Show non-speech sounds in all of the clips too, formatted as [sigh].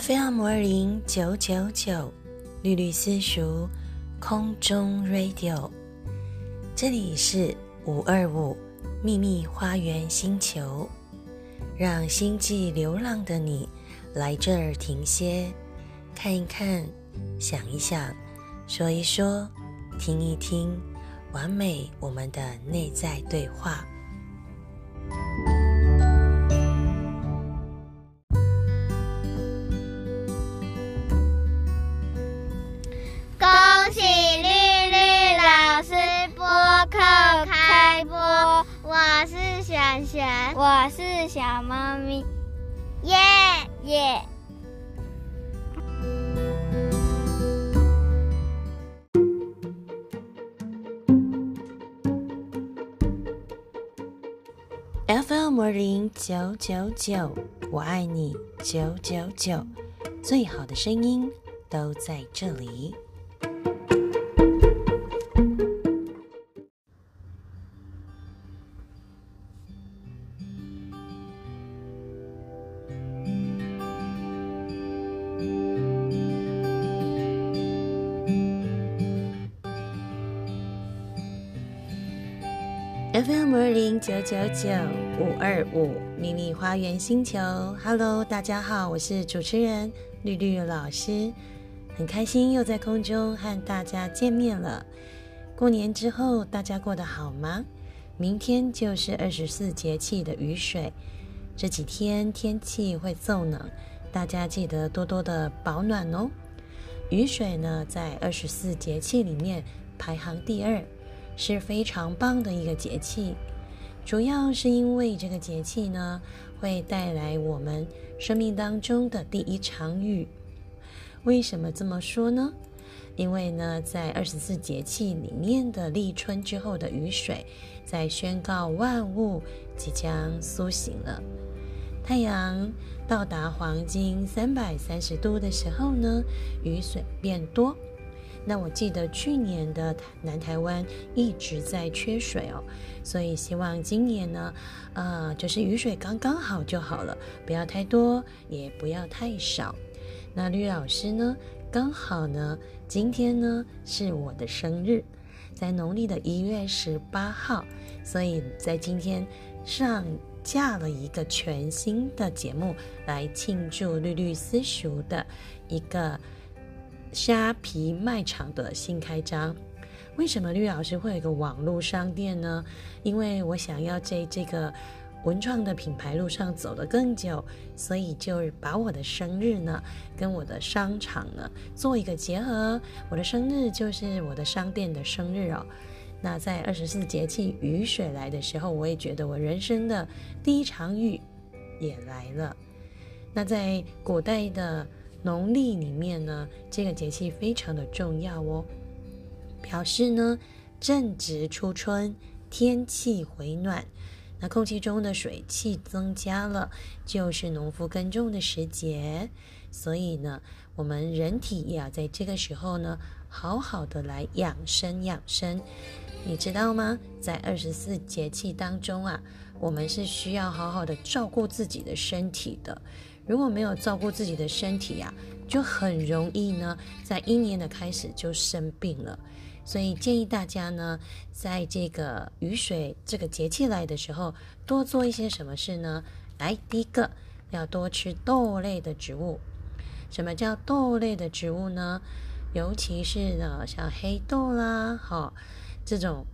FM 二零九九九，绿绿私塾空中 Radio，这里是五二五秘密花园星球，让星际流浪的你来这儿停歇，看一看，想一想，说一说，听一听，完美我们的内在对话。我是小猫咪，耶耶。FM 零九九九，我爱你九九九，最好的声音都在这里。九九五二五秘密花园星球，Hello，大家好，我是主持人绿绿老师，很开心又在空中和大家见面了。过年之后，大家过得好吗？明天就是二十四节气的雨水，这几天天气会骤冷，大家记得多多的保暖哦。雨水呢，在二十四节气里面排行第二。是非常棒的一个节气，主要是因为这个节气呢，会带来我们生命当中的第一场雨。为什么这么说呢？因为呢，在二十四节气里面的立春之后的雨水，在宣告万物即将苏醒了。太阳到达黄金三百三十度的时候呢，雨水变多。那我记得去年的南台湾一直在缺水哦，所以希望今年呢，呃，就是雨水刚刚好就好了，不要太多，也不要太少。那绿老师呢，刚好呢，今天呢是我的生日，在农历的一月十八号，所以在今天上架了一个全新的节目来庆祝绿绿私塾的一个。虾皮卖场的新开张，为什么绿老师会有一个网络商店呢？因为我想要在这个文创的品牌路上走得更久，所以就把我的生日呢跟我的商场呢做一个结合。我的生日就是我的商店的生日哦。那在二十四节气雨水来的时候，我也觉得我人生的第一场雨也来了。那在古代的。农历里面呢，这个节气非常的重要哦，表示呢正值初春，天气回暖，那空气中的水汽增加了，就是农夫耕种的时节，所以呢，我们人体也要在这个时候呢，好好的来养生养生，你知道吗？在二十四节气当中啊，我们是需要好好的照顾自己的身体的。如果没有照顾自己的身体呀，就很容易呢，在一年的开始就生病了。所以建议大家呢，在这个雨水这个节气来的时候，多做一些什么事呢？来，第一个要多吃豆类的植物。什么叫豆类的植物呢？尤其是呢，像黑豆啦，哈，这种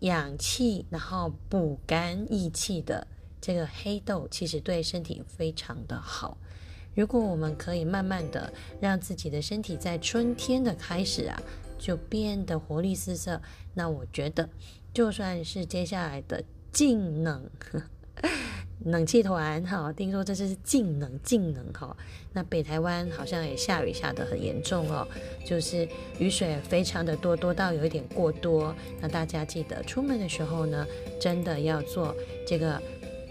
养气然后补肝益气的。这个黑豆其实对身体非常的好。如果我们可以慢慢的让自己的身体在春天的开始啊，就变得活力四射，那我觉得就算是接下来的静冷 [laughs] 冷气团哈，听说这是静冷静冷哈，那北台湾好像也下雨下得很严重哦，就是雨水非常的多，多到有一点过多。那大家记得出门的时候呢，真的要做这个。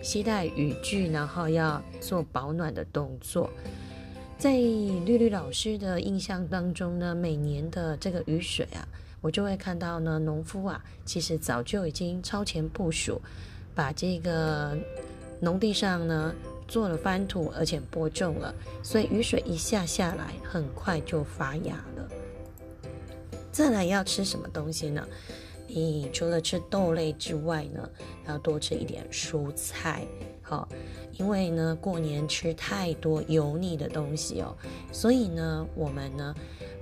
携带雨具，然后要做保暖的动作。在绿绿老师的印象当中呢，每年的这个雨水啊，我就会看到呢，农夫啊，其实早就已经超前部署，把这个农地上呢做了翻土，而且播种了，所以雨水一下下来，很快就发芽了。再来要吃什么东西呢？你除了吃豆类之外呢，要多吃一点蔬菜，好，因为呢过年吃太多油腻的东西哦，所以呢我们呢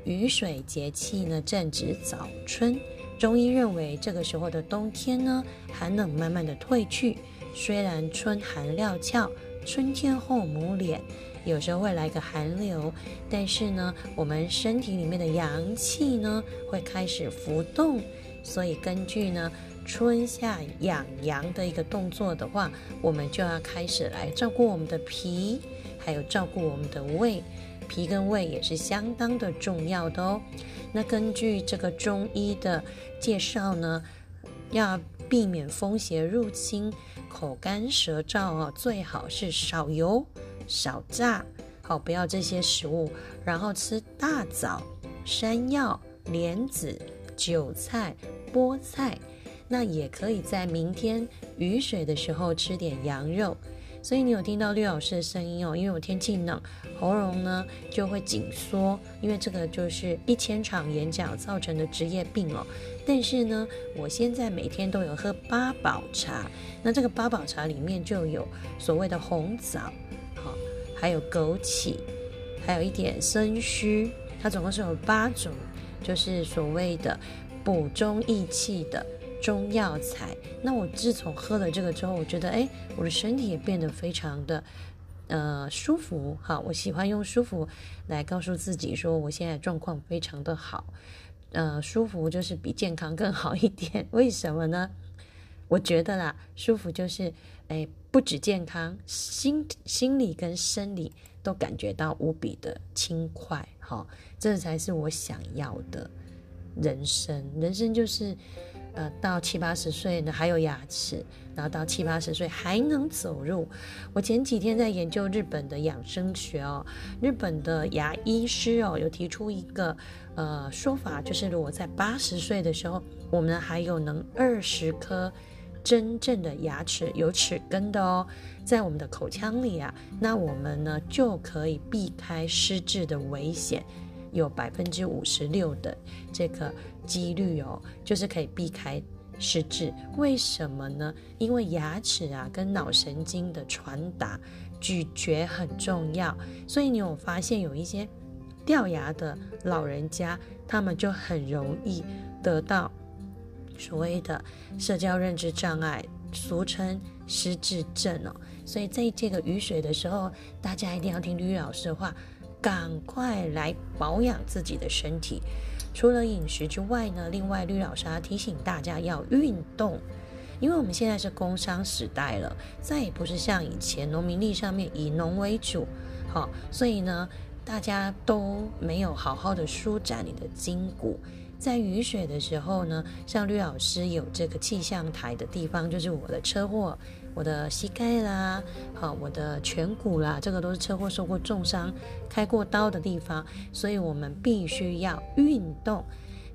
雨水节气呢正值早春，中医认为这个时候的冬天呢寒冷慢慢的退去，虽然春寒料峭，春天后母脸。有时候会来个寒流，但是呢，我们身体里面的阳气呢会开始浮动，所以根据呢春夏养阳的一个动作的话，我们就要开始来照顾我们的脾，还有照顾我们的胃，脾跟胃也是相当的重要的哦。那根据这个中医的介绍呢，要避免风邪入侵，口干舌燥哦，最好是少油。少炸，好，不要这些食物，然后吃大枣、山药、莲子、韭菜、菠菜，那也可以在明天雨水的时候吃点羊肉。所以你有听到绿老师的声音哦，因为我天气冷，喉咙呢就会紧缩，因为这个就是一千场演讲造成的职业病哦。但是呢，我现在每天都有喝八宝茶，那这个八宝茶里面就有所谓的红枣。好，还有枸杞，还有一点生须，它总共是有八种，就是所谓的补中益气的中药材。那我自从喝了这个之后，我觉得哎，我的身体也变得非常的呃舒服。哈，我喜欢用舒服来告诉自己说，我现在状况非常的好。呃，舒服就是比健康更好一点。为什么呢？我觉得啦，舒服就是，哎，不止健康，心心理跟生理都感觉到无比的轻快，哈，这才是我想要的人生。人生就是，呃，到七八十岁呢还有牙齿，然后到七八十岁还能走路。我前几天在研究日本的养生学哦，日本的牙医师哦有提出一个呃说法，就是如果在八十岁的时候，我们还有能二十颗。真正的牙齿有齿根的哦，在我们的口腔里啊，那我们呢就可以避开失智的危险，有百分之五十六的这个几率哦，就是可以避开失智。为什么呢？因为牙齿啊跟脑神经的传达、咀嚼很重要，所以你有发现有一些掉牙的老人家，他们就很容易得到。所谓的社交认知障碍，俗称失智症哦。所以在这个雨水的时候，大家一定要听吕老师的话，赶快来保养自己的身体。除了饮食之外呢，另外吕老师还提醒大家要运动，因为我们现在是工商时代了，再也不是像以前农民力上面以农为主，好，所以呢，大家都没有好好的舒展你的筋骨。在雨水的时候呢，像吕老师有这个气象台的地方，就是我的车祸，我的膝盖啦，好，我的颧骨啦，这个都是车祸受过重伤、开过刀的地方，所以我们必须要运动。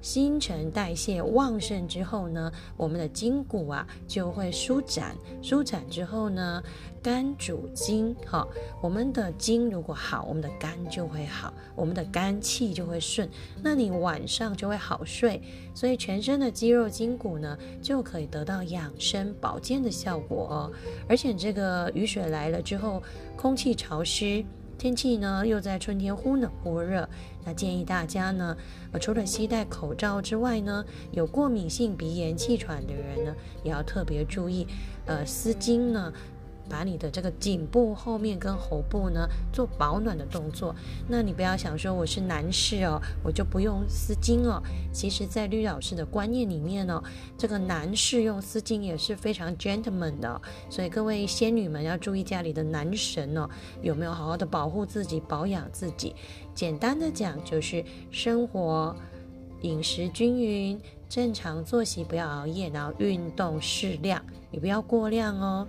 新陈代谢旺盛之后呢，我们的筋骨啊就会舒展，舒展之后呢，肝主筋，哈，我们的筋如果好，我们的肝就会好，我们的肝气就会顺，那你晚上就会好睡，所以全身的肌肉筋骨呢就可以得到养生保健的效果哦。而且这个雨水来了之后，空气潮湿。天气呢又在春天忽冷忽热，那建议大家呢，呃，除了携带口罩之外呢，有过敏性鼻炎、气喘的人呢，也要特别注意，呃，丝巾呢。把你的这个颈部后面跟喉部呢做保暖的动作。那你不要想说我是男士哦，我就不用丝巾哦。其实，在绿老师的观念里面呢，这个男士用丝巾也是非常 gentleman 的。所以各位仙女们要注意家里的男神哦，有没有好好的保护自己、保养自己。简单的讲，就是生活饮食均匀，正常作息，不要熬夜，然后运动适量，也不要过量哦。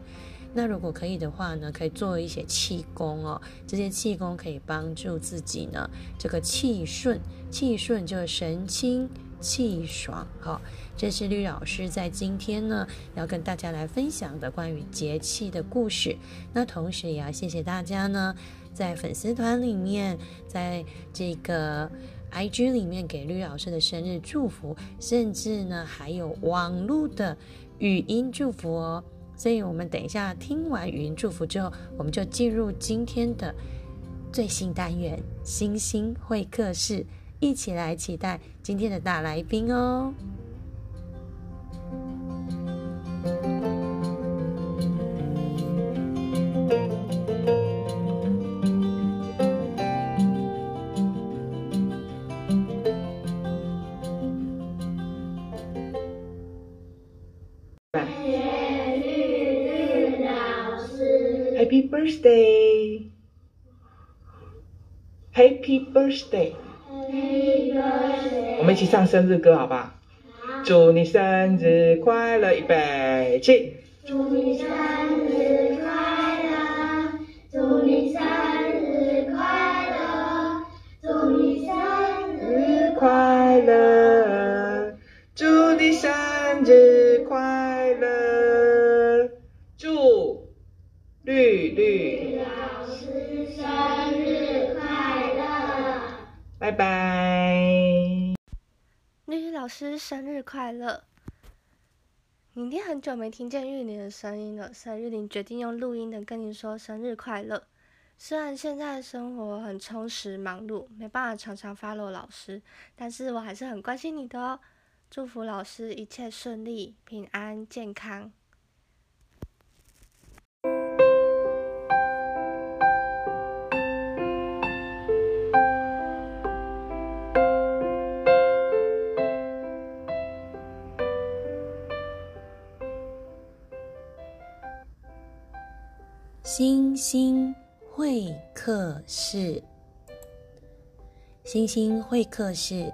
那如果可以的话呢，可以做一些气功哦。这些气功可以帮助自己呢，这个气顺，气顺就是神清气爽哈。这是绿老师在今天呢要跟大家来分享的关于节气的故事。那同时也要谢谢大家呢，在粉丝团里面，在这个 IG 里面给绿老师的生日祝福，甚至呢还有网络的语音祝福哦。所以我们等一下听完语音祝福之后，我们就进入今天的最新单元——星星会客室，一起来期待今天的大来宾哦。Happy birthday! Happy birthday! 我们一起唱生日歌好不好？祝你生日快乐，预备起！祝你生日快乐，祝你老师生日快乐！你一定很久没听见玉林的声音了，所以玉林决定用录音的跟你说生日快乐。虽然现在生活很充实忙碌，没办法常常 follow 老师，但是我还是很关心你的哦。祝福老师一切顺利、平安、健康。星星会客室，星星会客室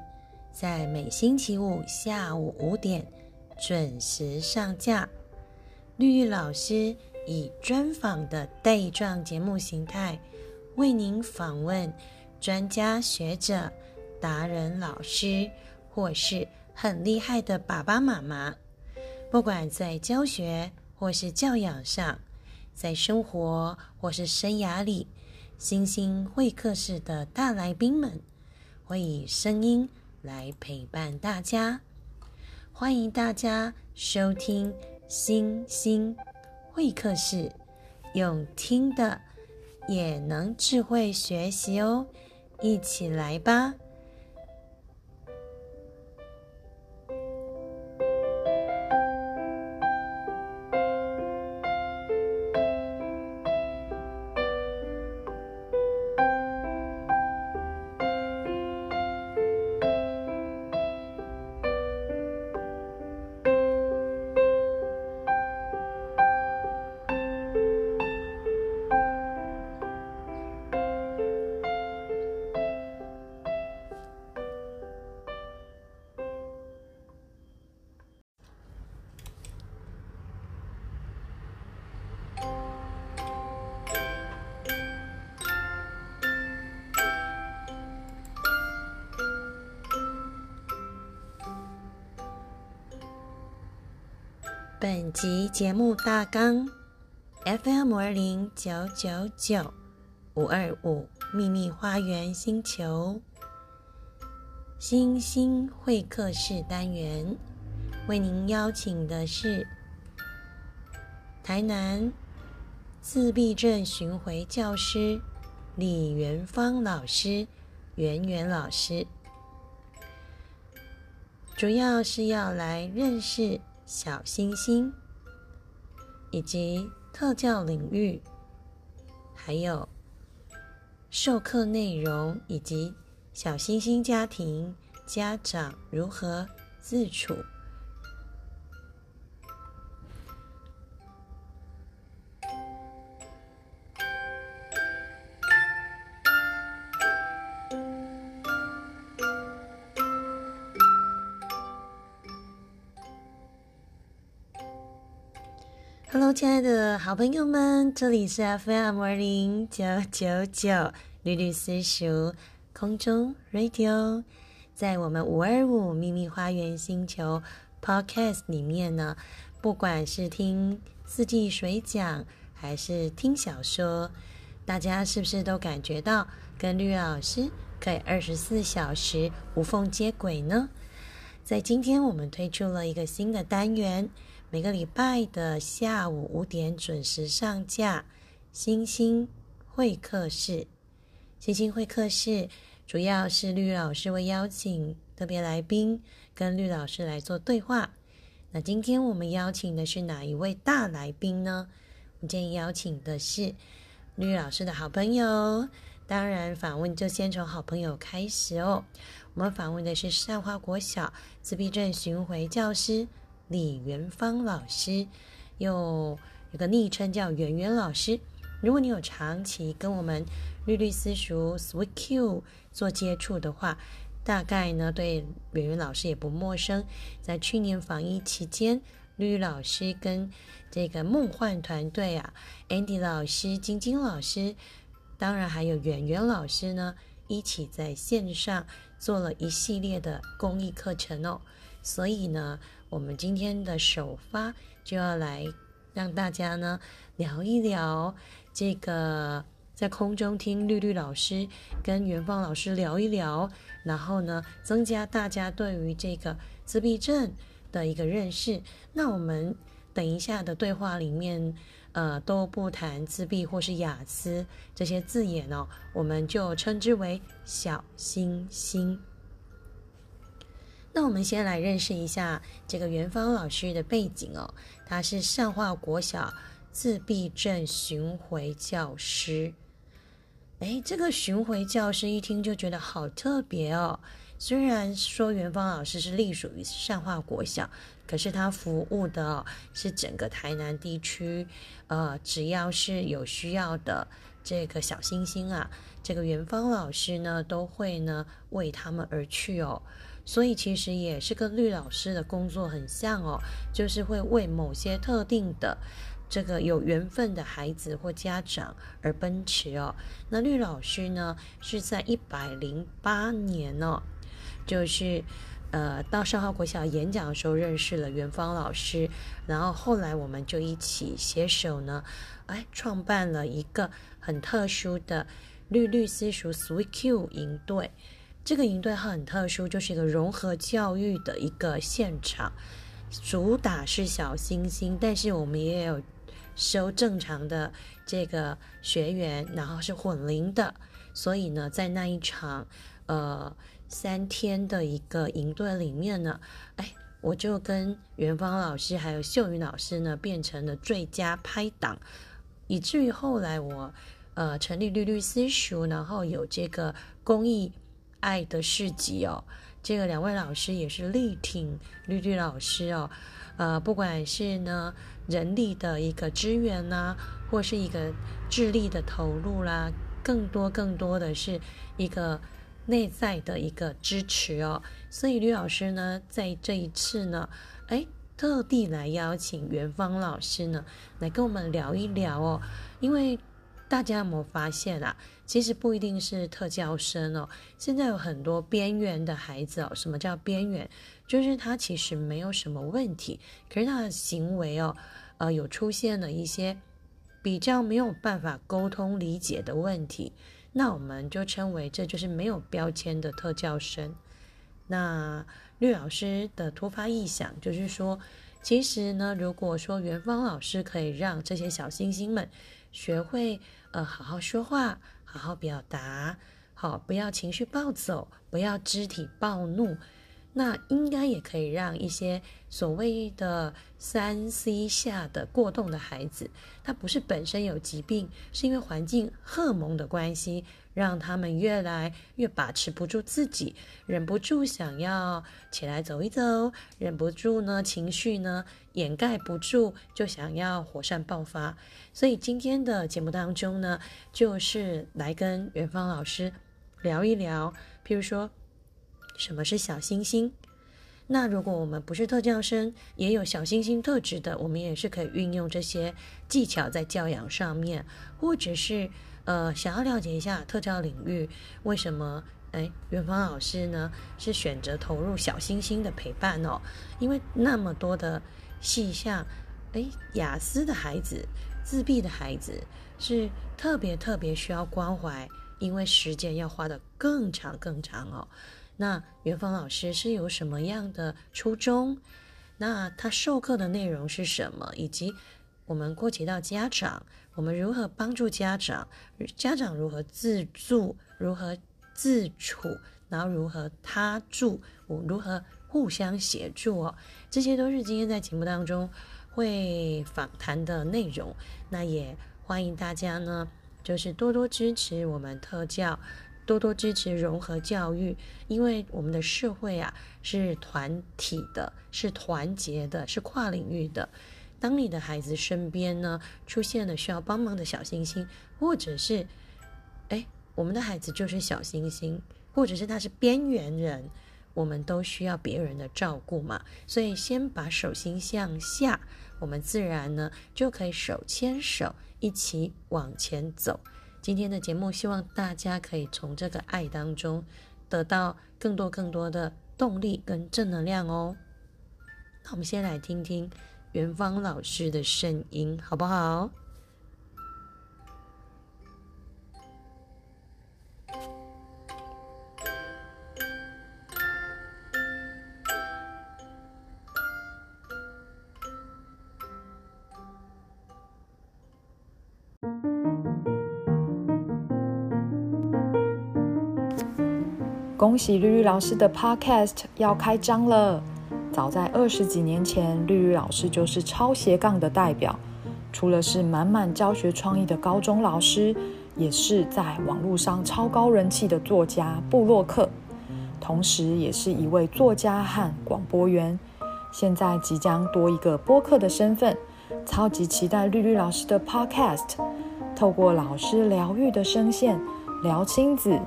在每星期五下午五点准时上架。绿玉老师以专访的带状节目形态，为您访问专家学者、达人老师，或是很厉害的爸爸妈妈，不管在教学或是教养上。在生活或是生涯里，星星会客室的大来宾们会以声音来陪伴大家。欢迎大家收听星星会客室，用听的也能智慧学习哦，一起来吧！本集节目大纲：FM 二零九九九五二五秘密花园星球星星会客室单元，为您邀请的是台南自闭症巡回教师李元芳老师、圆圆老师，主要是要来认识。小星星，以及特教领域，还有授课内容，以及小星星家庭家长如何自处。亲爱的好朋友们，这里是 FM 二零九九九绿绿私塾空中 Radio，在我们五二五秘密花园星球 Podcast 里面呢，不管是听四季水讲，还是听小说，大家是不是都感觉到跟绿老师可以二十四小时无缝接轨呢？在今天，我们推出了一个新的单元，每个礼拜的下午五点准时上架。星星会客室，星星会客室主要是绿老师会邀请特别来宾跟绿老师来做对话。那今天我们邀请的是哪一位大来宾呢？我们今天邀请的是绿老师的好朋友。当然，访问就先从好朋友开始哦。我们访问的是善化国小自闭症巡回教师李元芳老师，又有个昵称叫圆圆老师。如果你有长期跟我们绿绿私塾 Sweet Q 做接触的话，大概呢对圆圆老师也不陌生。在去年防疫期间，绿绿老师跟这个梦幻团队啊，Andy 老师、晶晶老师，当然还有圆圆老师呢，一起在线上做了一系列的公益课程哦。所以呢，我们今天的首发就要来让大家呢聊一聊。这个在空中听绿绿老师跟元芳老师聊一聊，然后呢，增加大家对于这个自闭症的一个认识。那我们等一下的对话里面，呃，都不谈自闭或是雅思这些字眼哦，我们就称之为小星星。那我们先来认识一下这个元芳老师的背景哦，他是上化国小。自闭症巡回教师，哎，这个巡回教师一听就觉得好特别哦。虽然说元芳老师是隶属于善化国小，可是他服务的是整个台南地区，呃，只要是有需要的这个小星星啊，这个元芳老师呢都会呢为他们而去哦。所以其实也是跟绿老师的工作很像哦，就是会为某些特定的。这个有缘分的孩子或家长而奔驰哦。那绿老师呢，是在一百零八年哦，就是呃到上号国小演讲的时候认识了元芳老师，然后后来我们就一起携手呢，哎，创办了一个很特殊的绿绿私塾 Sweet Q 营队。这个营队很特殊，就是一个融合教育的一个现场，主打是小星星，但是我们也有。收正常的这个学员，然后是混龄的，所以呢，在那一场呃三天的一个营队里面呢，哎，我就跟元芳老师还有秀云老师呢，变成了最佳拍档，以至于后来我呃成立绿绿私塾，然后有这个公益爱的市集哦，这个两位老师也是力挺绿绿老师哦。呃，不管是呢人力的一个支援呐，或是一个智力的投入啦，更多更多的是一个内在的一个支持哦。所以吕老师呢，在这一次呢，哎，特地来邀请元芳老师呢，来跟我们聊一聊哦。因为大家有没有发现啊？其实不一定是特教生哦，现在有很多边缘的孩子哦。什么叫边缘？就是他其实没有什么问题，可是他的行为哦，呃，有出现了一些比较没有办法沟通理解的问题，那我们就称为这就是没有标签的特教生。那绿老师的突发异想就是说，其实呢，如果说元芳老师可以让这些小星星们学会呃好好说话、好好表达，好不要情绪暴走，不要肢体暴怒。那应该也可以让一些所谓的三 C 下的过动的孩子，他不是本身有疾病，是因为环境荷蒙的关系，让他们越来越把持不住自己，忍不住想要起来走一走，忍不住呢情绪呢掩盖不住，就想要火山爆发。所以今天的节目当中呢，就是来跟元芳老师聊一聊，譬如说。什么是小星星？那如果我们不是特教生，也有小星星特质的，我们也是可以运用这些技巧在教养上面，或者是呃想要了解一下特教领域为什么哎，元芳老师呢是选择投入小星星的陪伴哦，因为那么多的细像，哎，雅思的孩子、自闭的孩子是特别特别需要关怀，因为时间要花的更长更长哦。那元芳老师是有什么样的初衷？那他授课的内容是什么？以及我们过及到家长，我们如何帮助家长？家长如何自助？如何自处？然后如何他助？我如何互相协助？哦，这些都是今天在节目当中会访谈的内容。那也欢迎大家呢，就是多多支持我们特教。多多支持融合教育，因为我们的社会啊是团体的，是团结的，是跨领域的。当你的孩子身边呢出现了需要帮忙的小星星，或者是哎，我们的孩子就是小星星，或者是他是边缘人，我们都需要别人的照顾嘛。所以先把手心向下，我们自然呢就可以手牵手一起往前走。今天的节目，希望大家可以从这个爱当中得到更多更多的动力跟正能量哦。那我们先来听听元芳老师的声音，好不好？恭喜绿绿老师的 Podcast 要开张了！早在二十几年前，绿绿老师就是超斜杠的代表。除了是满满教学创意的高中老师，也是在网络上超高人气的作家布洛克，同时也是一位作家和广播员。现在即将多一个播客的身份，超级期待绿绿老师的 Podcast，透过老师疗愈的声线聊亲子。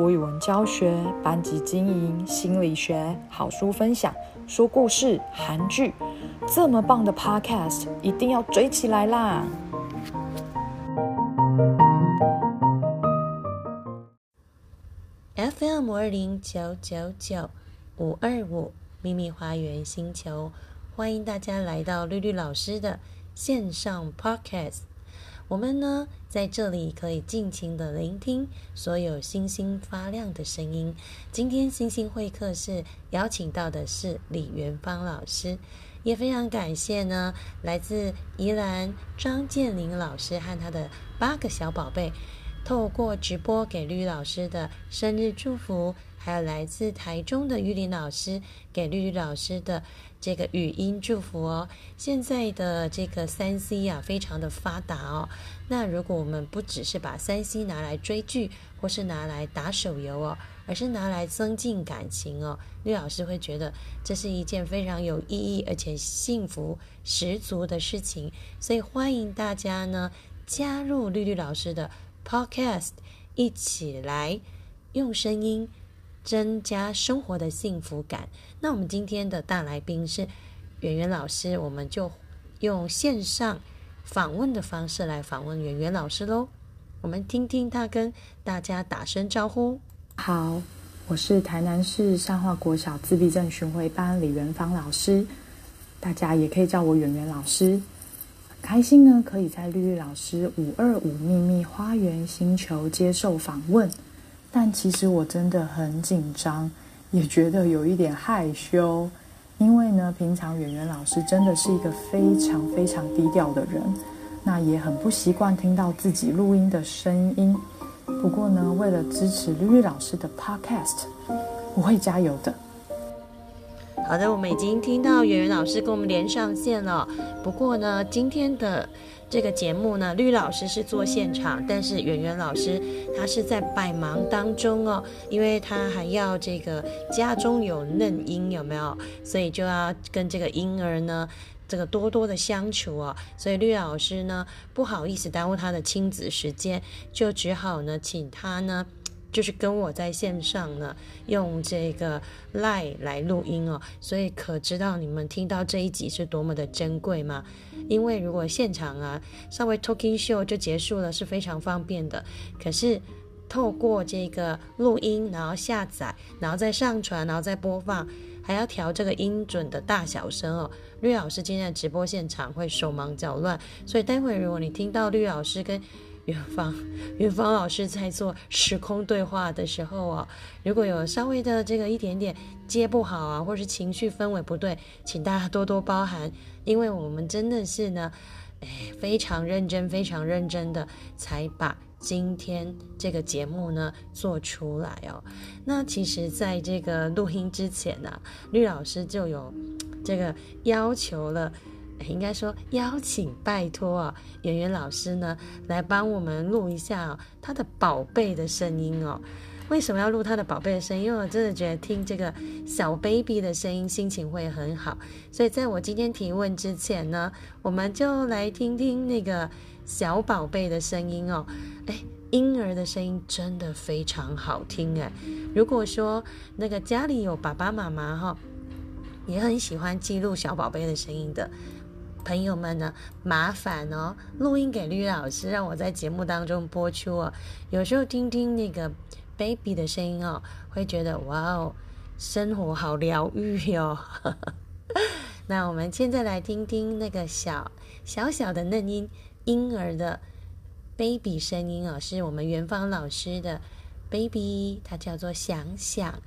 国语文教学、班级经营、心理学、好书分享、说故事、韩剧，这么棒的 Podcast，一定要追起来啦！FM 五二零九九九五二五秘密花园星球，欢迎大家来到绿绿老师的线上 Podcast。我们呢，在这里可以尽情的聆听所有星星发亮的声音。今天星星会客室邀请到的是李元芳老师，也非常感谢呢，来自宜兰张建林老师和他的八个小宝贝，透过直播给绿老师的生日祝福，还有来自台中的玉林老师给绿绿老师的。这个语音祝福哦，现在的这个三 C 啊，非常的发达哦。那如果我们不只是把三 C 拿来追剧，或是拿来打手游哦，而是拿来增进感情哦，绿老师会觉得这是一件非常有意义而且幸福十足的事情。所以欢迎大家呢加入绿绿老师的 Podcast，一起来用声音。增加生活的幸福感。那我们今天的大来宾是圆圆老师，我们就用线上访问的方式来访问圆圆老师喽。我们听听他跟大家打声招呼。好，我是台南市善化国小自闭症巡回班李元芳老师，大家也可以叫我圆圆老师。开心呢，可以在绿绿老师五二五秘密花园星球接受访问。但其实我真的很紧张，[laughs] 也觉得有一点害羞，因为呢，平常圆圆老师真的是一个非常非常低调的人，那也很不习惯听到自己录音的声音。不过呢，为了支持绿绿老师的 Podcast，我会加油的。好的，我们已经听到圆圆老师跟我们连上线了。不过呢，今天的。这个节目呢，绿老师是做现场，但是圆圆老师他是在百忙当中哦，因为他还要这个家中有嫩婴，有没有？所以就要跟这个婴儿呢，这个多多的相处哦。所以绿老师呢，不好意思耽误他的亲子时间，就只好呢，请他呢。就是跟我在线上呢，用这个 Line 来录音哦，所以可知道你们听到这一集是多么的珍贵吗？因为如果现场啊，稍微 Talking Show 就结束了是非常方便的，可是透过这个录音，然后下载，然后再上传，然后再播放，还要调这个音准的大小声哦。绿老师今天的直播现场会手忙脚乱，所以待会如果你听到绿老师跟远方远方老师在做时空对话的时候哦，如果有稍微的这个一点点接不好啊，或是情绪氛围不对，请大家多多包涵，因为我们真的是呢，哎，非常认真、非常认真的才把今天这个节目呢做出来哦。那其实，在这个录音之前呢，绿老师就有这个要求了。应该说邀请拜托啊，圆圆老师呢来帮我们录一下哦，他的宝贝的声音哦。为什么要录他的宝贝的声音？因为我真的觉得听这个小 baby 的声音心情会很好。所以在我今天提问之前呢，我们就来听听那个小宝贝的声音哦。哎，婴儿的声音真的非常好听哎。如果说那个家里有爸爸妈妈哈，也很喜欢记录小宝贝的声音的。朋友们呢，麻烦哦，录音给绿老师，让我在节目当中播出哦。有时候听听那个 baby 的声音哦，会觉得哇哦，生活好疗愈哟。[laughs] 那我们现在来听听那个小小小的嫩音婴儿的 baby 声音哦，是我们元芳老师的 baby，它叫做想想，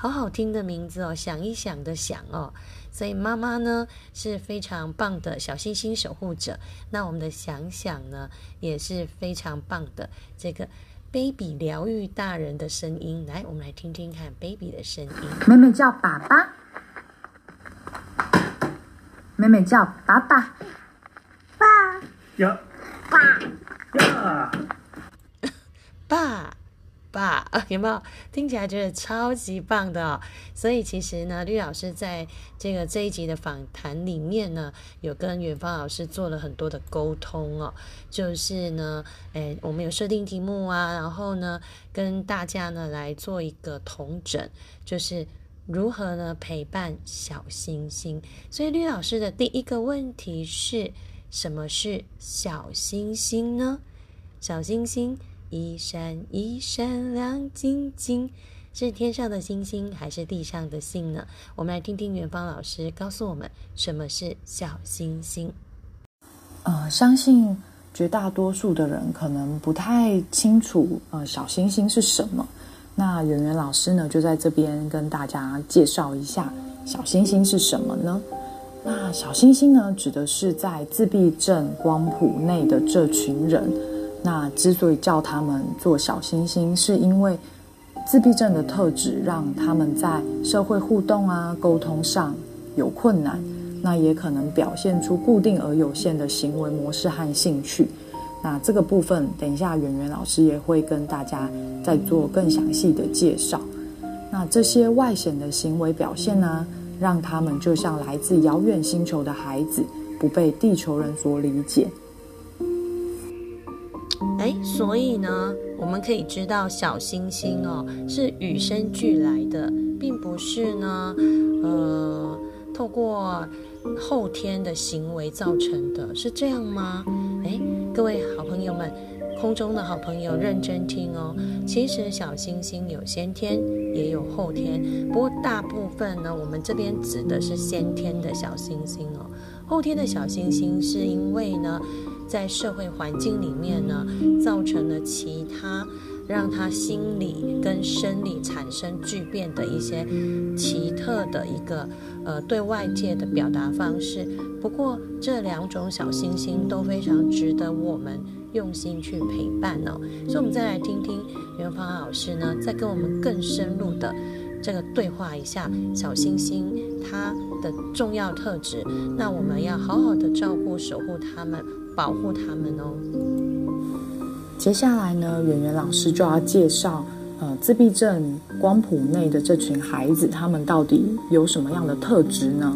好好听的名字哦，想一想的想哦。所以妈妈呢是非常棒的小星星守护者，那我们的想想呢也是非常棒的这个 baby 疗愈大人的声音。来，我们来听听看 baby 的声音。妹妹叫爸爸，妹妹叫爸爸，爸。呀。爸。呀，爸爸，[laughs] 有没有听起来觉得超级棒的哦？所以其实呢，绿老师在这个这一集的访谈里面呢，有跟远方老师做了很多的沟通哦。就是呢，哎，我们有设定题目啊，然后呢，跟大家呢来做一个同整，就是如何呢陪伴小星星。所以绿老师的第一个问题是什么是小星星呢？小星星。一闪一闪亮晶晶，是天上的星星还是地上的星呢？我们来听听元芳老师告诉我们什么是小星星。呃，相信绝大多数的人可能不太清楚，呃，小星星是什么。那圆圆老师呢，就在这边跟大家介绍一下小星星是什么呢？那小星星呢，指的是在自闭症光谱内的这群人。那之所以叫他们做小星星，是因为自闭症的特质让他们在社会互动啊、沟通上有困难，那也可能表现出固定而有限的行为模式和兴趣。那这个部分，等一下圆圆老师也会跟大家再做更详细的介绍。那这些外显的行为表现呢，让他们就像来自遥远星球的孩子，不被地球人所理解。哎，所以呢，我们可以知道小星星哦是与生俱来的，并不是呢，呃，透过后天的行为造成的，是这样吗？哎，各位好朋友们，空中的好朋友认真听哦。其实小星星有先天也有后天，不过大部分呢，我们这边指的是先天的小星星哦。后天的小星星是因为呢。在社会环境里面呢，造成了其他让他心理跟生理产生巨变的一些奇特的一个呃对外界的表达方式。不过这两种小星星都非常值得我们用心去陪伴哦。所以，我们再来听听袁芳老师呢，再跟我们更深入的这个对话一下小星星它的重要特质。那我们要好好的照顾、守护它们。保护他们哦。接下来呢，圆圆老师就要介绍，呃，自闭症光谱内的这群孩子，他们到底有什么样的特质呢？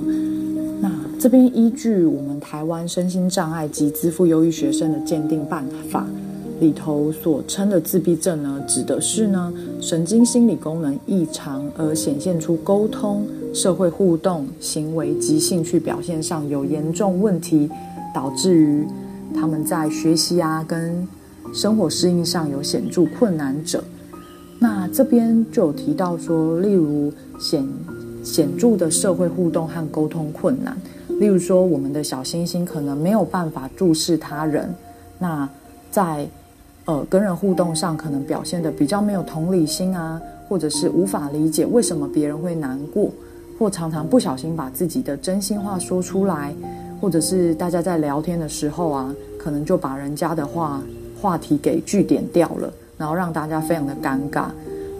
那这边依据我们台湾身心障碍及资赋优异学生的鉴定办法里头所称的自闭症呢，指的是呢神经心理功能异常而显现出沟通、社会互动、行为及兴趣表现上有严重问题，导致于他们在学习啊，跟生活适应上有显著困难者。那这边就有提到说，例如显显著的社会互动和沟通困难，例如说我们的小星星可能没有办法注视他人，那在呃跟人互动上可能表现的比较没有同理心啊，或者是无法理解为什么别人会难过，或常常不小心把自己的真心话说出来，或者是大家在聊天的时候啊，可能就把人家的话话题给据点掉了。然后让大家非常的尴尬，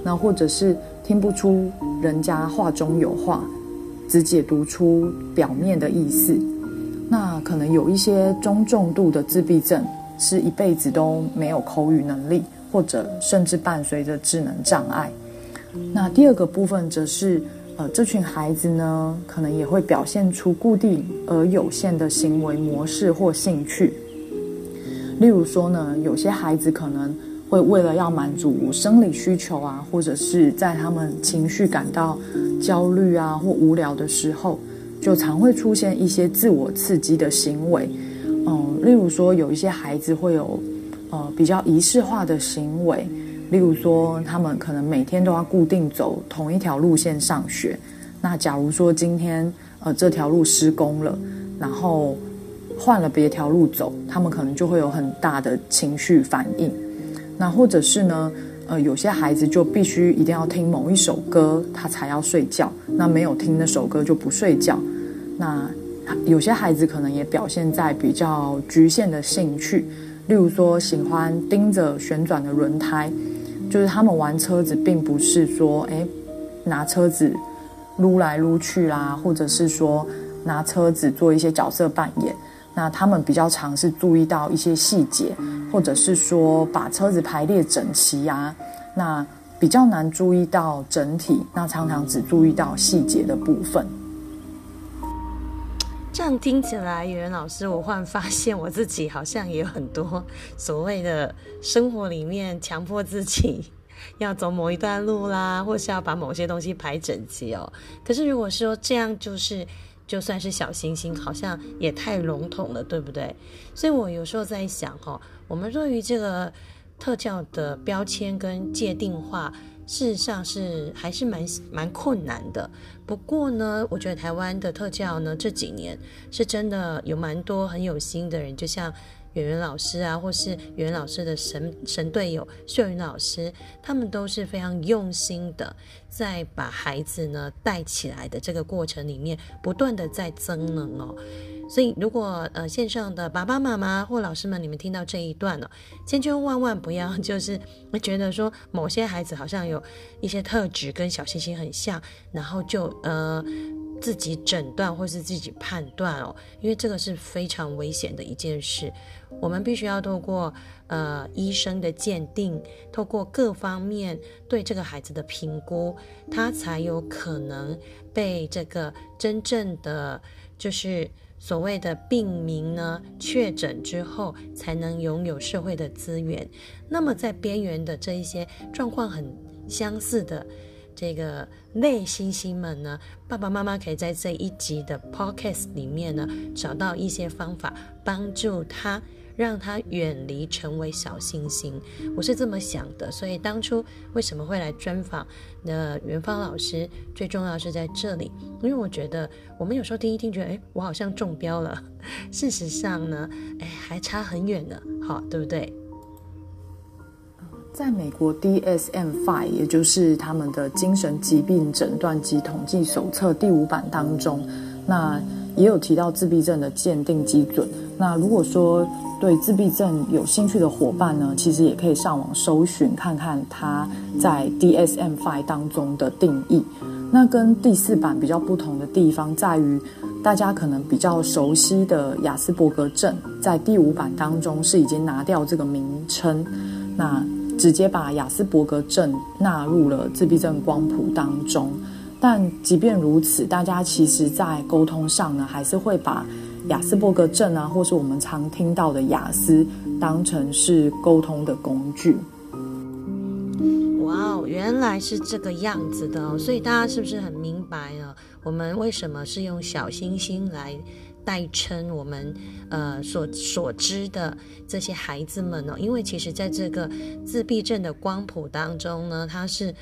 那或者是听不出人家话中有话，只解读出表面的意思，那可能有一些中重度的自闭症，是一辈子都没有口语能力，或者甚至伴随着智能障碍。那第二个部分则是，呃，这群孩子呢，可能也会表现出固定而有限的行为模式或兴趣，例如说呢，有些孩子可能。会为了要满足生理需求啊，或者是在他们情绪感到焦虑啊或无聊的时候，就常会出现一些自我刺激的行为。嗯，例如说有一些孩子会有呃比较仪式化的行为，例如说他们可能每天都要固定走同一条路线上学。那假如说今天呃这条路施工了，然后换了别条路走，他们可能就会有很大的情绪反应。那或者是呢？呃，有些孩子就必须一定要听某一首歌，他才要睡觉。那没有听那首歌就不睡觉。那有些孩子可能也表现在比较局限的兴趣，例如说喜欢盯着旋转的轮胎，就是他们玩车子，并不是说哎拿车子撸来撸去啦，或者是说拿车子做一些角色扮演。那他们比较常是注意到一些细节，或者是说把车子排列整齐呀，那比较难注意到整体，那常常只注意到细节的部分。这样听起来，语言老师，我忽然发现我自己好像也有很多所谓的生活里面强迫自己要走某一段路啦，或是要把某些东西排整齐哦。可是如果说这样就是。就算是小星星，好像也太笼统了，对不对？所以我有时候在想，哈，我们对于这个特教的标签跟界定化，事实上是还是蛮蛮困难的。不过呢，我觉得台湾的特教呢，这几年是真的有蛮多很有心的人，就像。圆圆老师啊，或是圆圆老师的神神队友秀云老师，他们都是非常用心的，在把孩子呢带起来的这个过程里面，不断的在增能哦。所以，如果呃线上的爸爸妈妈或老师们，你们听到这一段呢，[laughs] 千千万万不要就是觉得说某些孩子好像有一些特质跟小星星很像，然后就呃。自己诊断或是自己判断哦，因为这个是非常危险的一件事。我们必须要透过呃医生的鉴定，透过各方面对这个孩子的评估，他才有可能被这个真正的就是所谓的病名呢确诊之后，才能拥有社会的资源。那么在边缘的这一些状况很相似的。这个类星星们呢，爸爸妈妈可以在这一集的 podcast 里面呢，找到一些方法帮助他，让他远离成为小星星。我是这么想的，所以当初为什么会来专访那元芳老师，最重要是在这里，因为我觉得我们有时候听一听，觉得哎，我好像中标了，[laughs] 事实上呢，哎，还差很远呢，好，对不对？在美国 DSM-5，也就是他们的精神疾病诊断及统计手册第五版当中，那也有提到自闭症的鉴定基准。那如果说对自闭症有兴趣的伙伴呢，其实也可以上网搜寻看看它在 DSM-5 当中的定义。那跟第四版比较不同的地方在于，大家可能比较熟悉的雅斯伯格症，在第五版当中是已经拿掉这个名称。那直接把雅斯伯格症纳入了自闭症光谱当中，但即便如此，大家其实在沟通上呢，还是会把雅斯伯格症啊，或是我们常听到的雅思，当成是沟通的工具。哇哦，原来是这个样子的哦，所以大家是不是很明白了，我们为什么是用小星星来代称我们呃所所知的这些孩子们呢，因为其实在这个自闭症的光谱当中呢，它是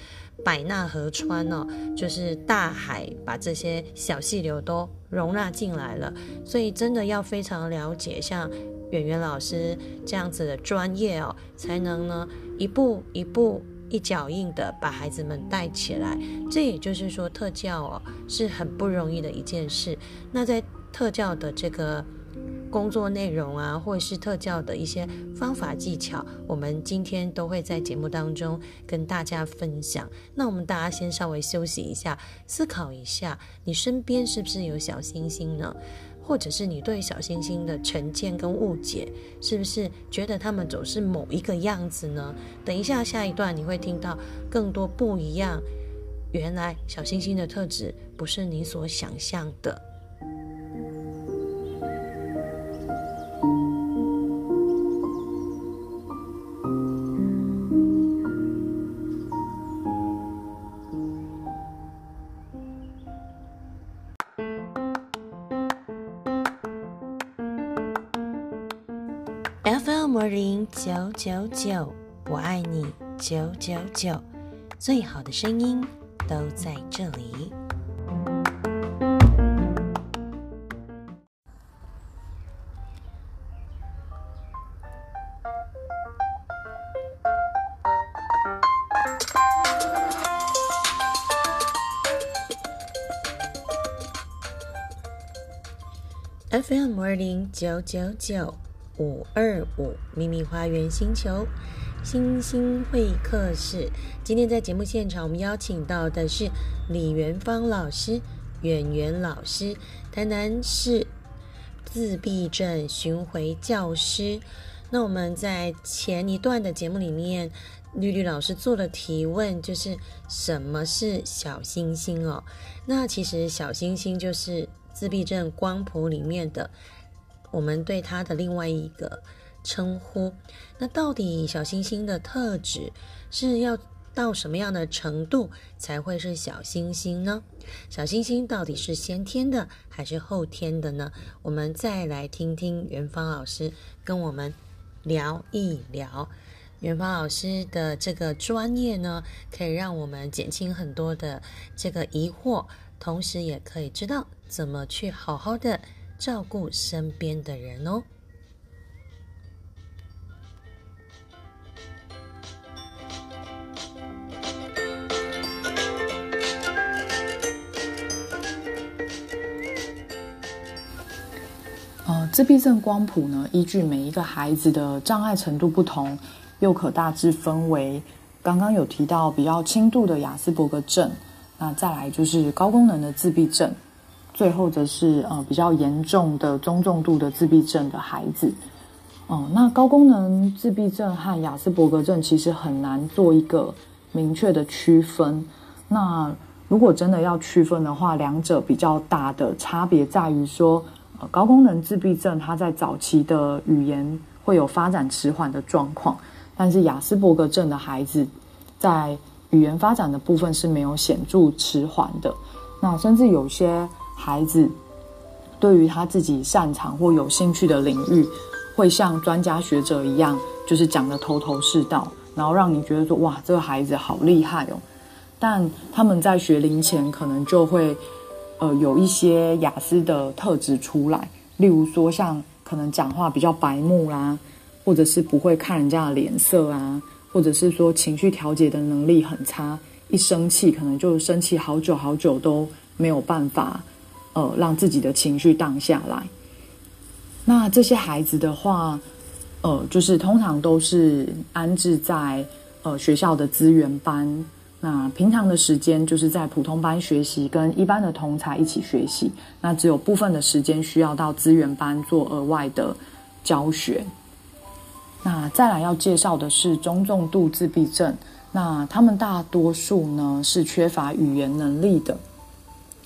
百纳河川哦，就是大海把这些小细流都容纳进来了，所以真的要非常了解像圆圆老师这样子的专业哦，才能呢一步一步。一脚印的把孩子们带起来，这也就是说，特教哦是很不容易的一件事。那在特教的这个工作内容啊，或者是特教的一些方法技巧，我们今天都会在节目当中跟大家分享。那我们大家先稍微休息一下，思考一下，你身边是不是有小星星呢？或者是你对小星星的成见跟误解，是不是觉得他们总是某一个样子呢？等一下下一段你会听到更多不一样。原来小星星的特质不是你所想象的。九九九，我爱你九九九，最好的声音都在这里。FM 零九九九。五二五秘密花园星球星星会客室，今天在节目现场，我们邀请到的是李元芳老师、远远老师，台南市自闭症巡回教师。那我们在前一段的节目里面，绿绿老师做了提问，就是什么是小星星哦？那其实小星星就是自闭症光谱里面的。我们对它的另外一个称呼，那到底小星星的特质是要到什么样的程度才会是小星星呢？小星星到底是先天的还是后天的呢？我们再来听听元芳老师跟我们聊一聊。元芳老师的这个专业呢，可以让我们减轻很多的这个疑惑，同时也可以知道怎么去好好的。照顾身边的人哦。呃，自闭症光谱呢，依据每一个孩子的障碍程度不同，又可大致分为刚刚有提到比较轻度的雅斯伯格症，那再来就是高功能的自闭症。最后则是呃比较严重的中重度的自闭症的孩子，哦，那高功能自闭症和雅斯伯格症其实很难做一个明确的区分。那如果真的要区分的话，两者比较大的差别在于说，呃，高功能自闭症它在早期的语言会有发展迟缓的状况，但是雅斯伯格症的孩子在语言发展的部分是没有显著迟缓的。那甚至有些。孩子对于他自己擅长或有兴趣的领域，会像专家学者一样，就是讲的头头是道，然后让你觉得说哇，这个孩子好厉害哦。但他们在学龄前可能就会，呃，有一些雅思的特质出来，例如说像可能讲话比较白目啦，或者是不会看人家的脸色啊，或者是说情绪调节的能力很差，一生气可能就生气好久好久都没有办法。呃，让自己的情绪荡下来。那这些孩子的话，呃，就是通常都是安置在呃学校的资源班。那平常的时间就是在普通班学习，跟一般的同才一起学习。那只有部分的时间需要到资源班做额外的教学。那再来要介绍的是中重度自闭症。那他们大多数呢是缺乏语言能力的。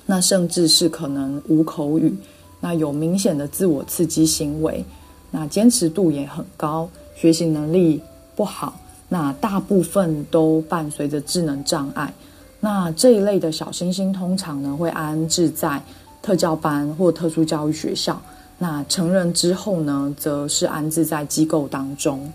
那甚至是可能无口语，那有明显的自我刺激行为，那坚持度也很高，学习能力不好，那大部分都伴随着智能障碍。那这一类的小星星通常呢会安置在特教班或特殊教育学校。那成人之后呢，则是安置在机构当中。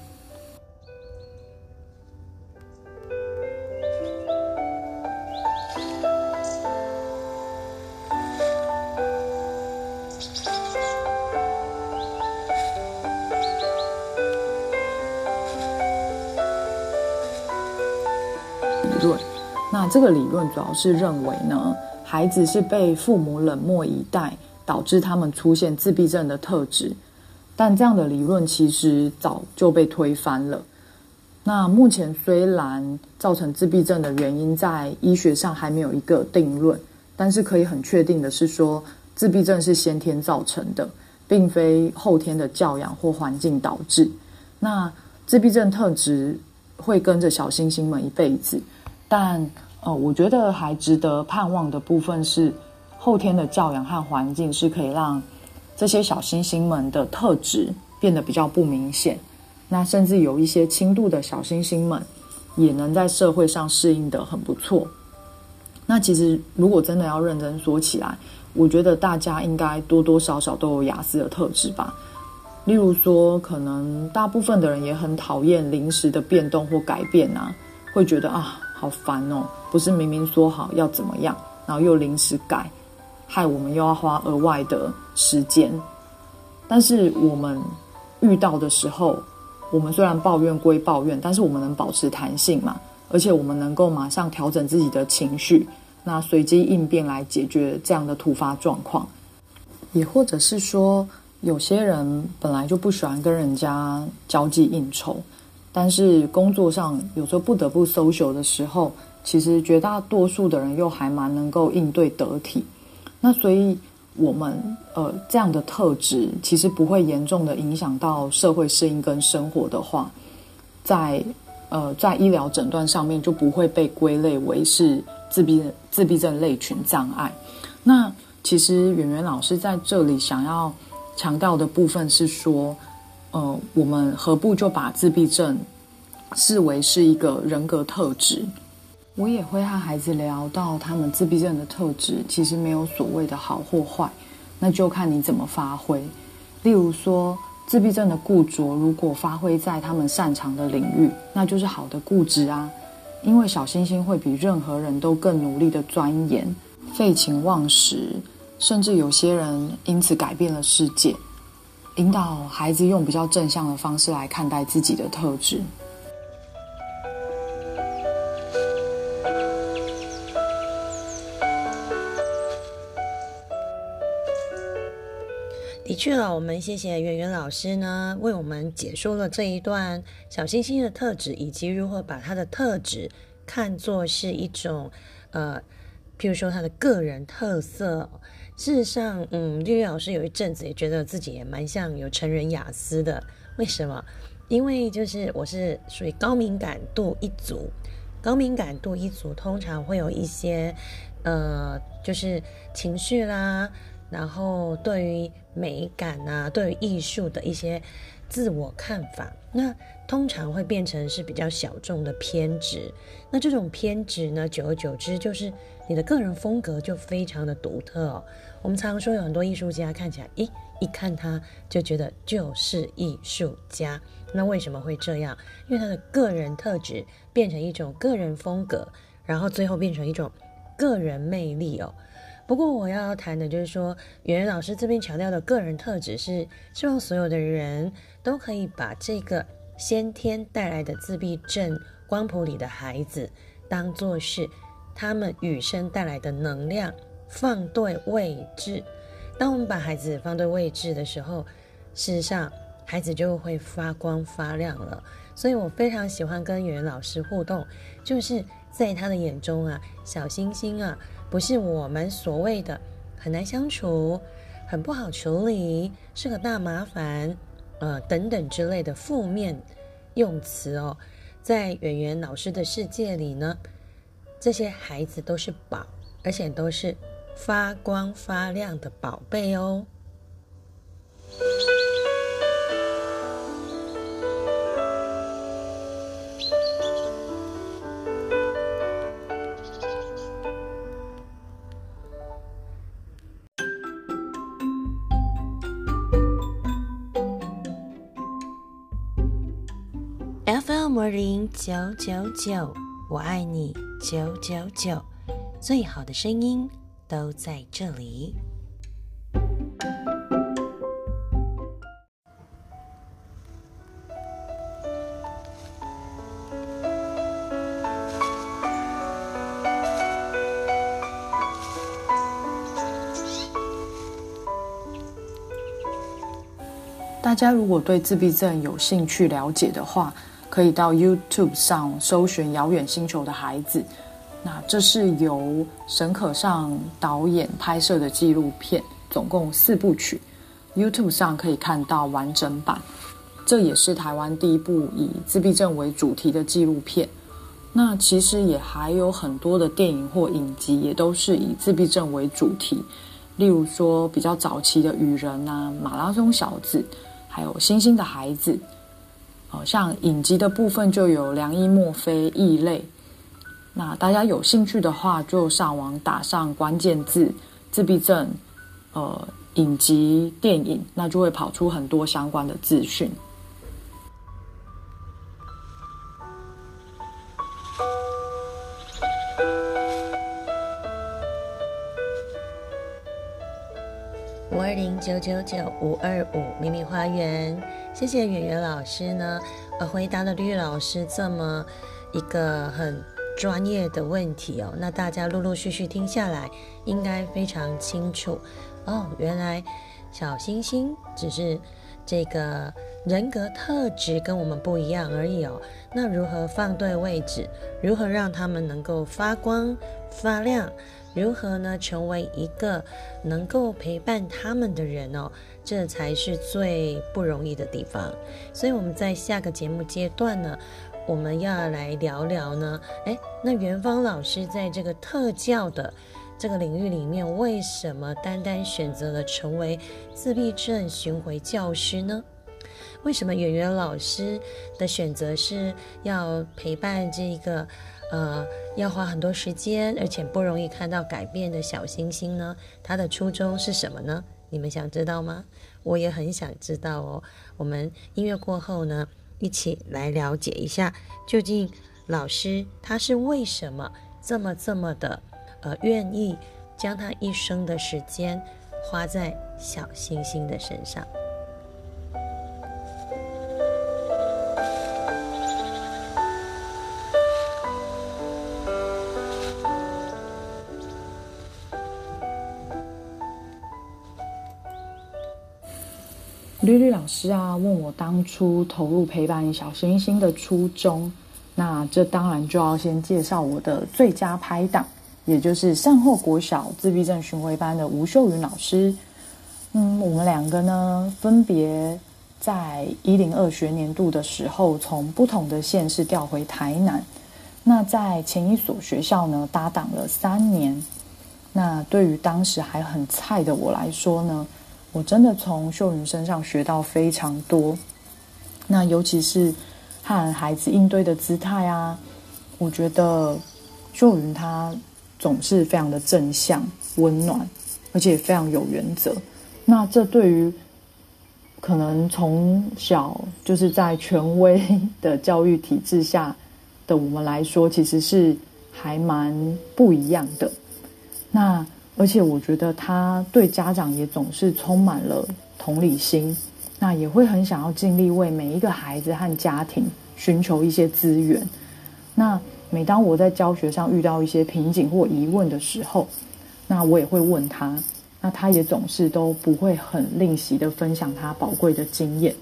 这个理论主要是认为呢，孩子是被父母冷漠以待，导致他们出现自闭症的特质。但这样的理论其实早就被推翻了。那目前虽然造成自闭症的原因在医学上还没有一个定论，但是可以很确定的是说，自闭症是先天造成的，并非后天的教养或环境导致。那自闭症特质会跟着小星星们一辈子。但呃，我觉得还值得盼望的部分是，后天的教养和环境是可以让这些小星星们的特质变得比较不明显。那甚至有一些轻度的小星星们，也能在社会上适应的很不错。那其实如果真的要认真说起来，我觉得大家应该多多少少都有雅思的特质吧。例如说，可能大部分的人也很讨厌临时的变动或改变啊，会觉得啊。好烦哦！不是明明说好要怎么样，然后又临时改，害我们又要花额外的时间。但是我们遇到的时候，我们虽然抱怨归抱怨，但是我们能保持弹性嘛？而且我们能够马上调整自己的情绪，那随机应变来解决这样的突发状况。也或者是说，有些人本来就不喜欢跟人家交际应酬。但是工作上有时候不得不 social 的时候，其实绝大多数的人又还蛮能够应对得体。那所以我们呃这样的特质，其实不会严重的影响到社会适应跟生活的话，在呃在医疗诊断上面就不会被归类为是自闭自闭症类群障碍。那其实圆圆老师在这里想要强调的部分是说。呃，我们何不就把自闭症视为是一个人格特质？我也会和孩子聊到他们自闭症的特质，其实没有所谓的好或坏，那就看你怎么发挥。例如说，自闭症的固着，如果发挥在他们擅长的领域，那就是好的固执啊。因为小星星会比任何人都更努力的钻研，废寝忘食，甚至有些人因此改变了世界。引导孩子用比较正向的方式来看待自己的特质。的确了，我们谢谢圆圆老师呢，为我们解说了这一段小星星的特质，以及如何把他的特质看作是一种呃，譬如说他的个人特色。事实上，嗯，绿绿老师有一阵子也觉得自己也蛮像有成人雅思的。为什么？因为就是我是属于高敏感度一组，高敏感度一组通常会有一些，呃，就是情绪啦，然后对于美感啊，对于艺术的一些自我看法，那通常会变成是比较小众的偏执。那这种偏执呢，久而久之，就是你的个人风格就非常的独特。我们常说有很多艺术家看起来，咦，一看他就觉得就是艺术家。那为什么会这样？因为他的个人特质变成一种个人风格，然后最后变成一种个人魅力哦。不过我要谈的就是说，圆圆老师这边强调的个人特质是希望所有的人都可以把这个先天带来的自闭症光谱里的孩子当做是他们与生带来的能量。放对位置，当我们把孩子放对位置的时候，事实上孩子就会发光发亮了。所以我非常喜欢跟语言老师互动，就是在他的眼中啊，小星星啊，不是我们所谓的很难相处、很不好处理、是个大麻烦，呃等等之类的负面用词哦。在圆圆老师的世界里呢，这些孩子都是宝，而且都是。发光发亮的宝贝哦。FM 零九九九，我爱你九九九，最好的声音。都在这里。大家如果对自闭症有兴趣了解的话，可以到 YouTube 上搜寻《遥远星球的孩子》。那这是由沈可尚导演拍摄的纪录片，总共四部曲，YouTube 上可以看到完整版。这也是台湾第一部以自闭症为主题的纪录片。那其实也还有很多的电影或影集，也都是以自闭症为主题，例如说比较早期的《雨人》啊，《马拉松小子》。还有星星的孩子，哦，像影集的部分就有梁一墨菲异类。那大家有兴趣的话，就上网打上关键字“自闭症”，呃，影集电影，那就会跑出很多相关的资讯。五二零九九九五二五秘密花园，谢谢圆圆老师呢，呃，回答了绿老师这么一个很专业的问题哦。那大家陆陆续续听下来，应该非常清楚哦。原来小星星只是这个人格特质跟我们不一样而已哦。那如何放对位置？如何让他们能够发光发亮？如何呢？成为一个能够陪伴他们的人哦，这才是最不容易的地方。所以我们在下个节目阶段呢，我们要来聊聊呢。诶，那元芳老师在这个特教的这个领域里面，为什么单单选择了成为自闭症巡回教师呢？为什么圆圆老师的选择是要陪伴这个？呃，要花很多时间，而且不容易看到改变的小星星呢？它的初衷是什么呢？你们想知道吗？我也很想知道哦。我们音乐过后呢，一起来了解一下，究竟老师他是为什么这么这么的呃愿意将他一生的时间花在小星星的身上。绿绿老师啊，问我当初投入陪伴小星星的初衷，那这当然就要先介绍我的最佳拍档，也就是善后国小自闭症巡回班的吴秀云老师。嗯，我们两个呢，分别在一零二学年度的时候，从不同的县市调回台南。那在前一所学校呢，搭档了三年。那对于当时还很菜的我来说呢，我真的从秀云身上学到非常多，那尤其是和孩子应对的姿态啊，我觉得秀云她总是非常的正向、温暖，而且非常有原则。那这对于可能从小就是在权威的教育体制下的我们来说，其实是还蛮不一样的。那。而且我觉得他对家长也总是充满了同理心，那也会很想要尽力为每一个孩子和家庭寻求一些资源。那每当我在教学上遇到一些瓶颈或疑问的时候，那我也会问他，那他也总是都不会很吝惜的分享他宝贵的经验。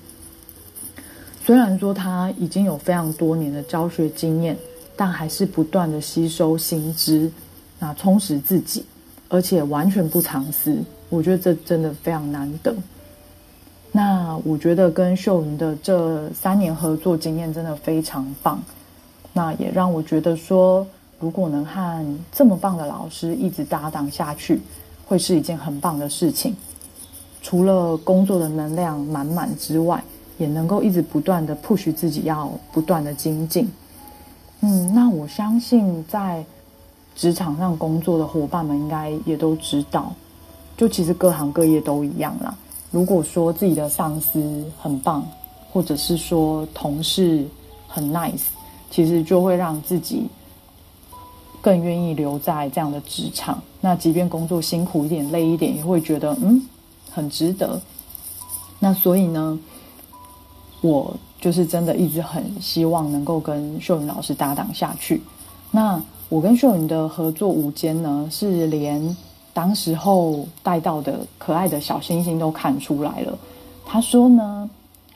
虽然说他已经有非常多年的教学经验，但还是不断的吸收新知，那充实自己。而且完全不藏私，我觉得这真的非常难得。那我觉得跟秀云的这三年合作经验真的非常棒，那也让我觉得说，如果能和这么棒的老师一直搭档下去，会是一件很棒的事情。除了工作的能量满满之外，也能够一直不断的 push 自己，要不断的精进。嗯，那我相信在。职场上工作的伙伴们应该也都知道，就其实各行各业都一样啦。如果说自己的上司很棒，或者是说同事很 nice，其实就会让自己更愿意留在这样的职场。那即便工作辛苦一点、累一点，也会觉得嗯很值得。那所以呢，我就是真的一直很希望能够跟秀云老师搭档下去。那我跟秀云的合作午间呢，是连当时候带到的可爱的小星星都看出来了。他说呢，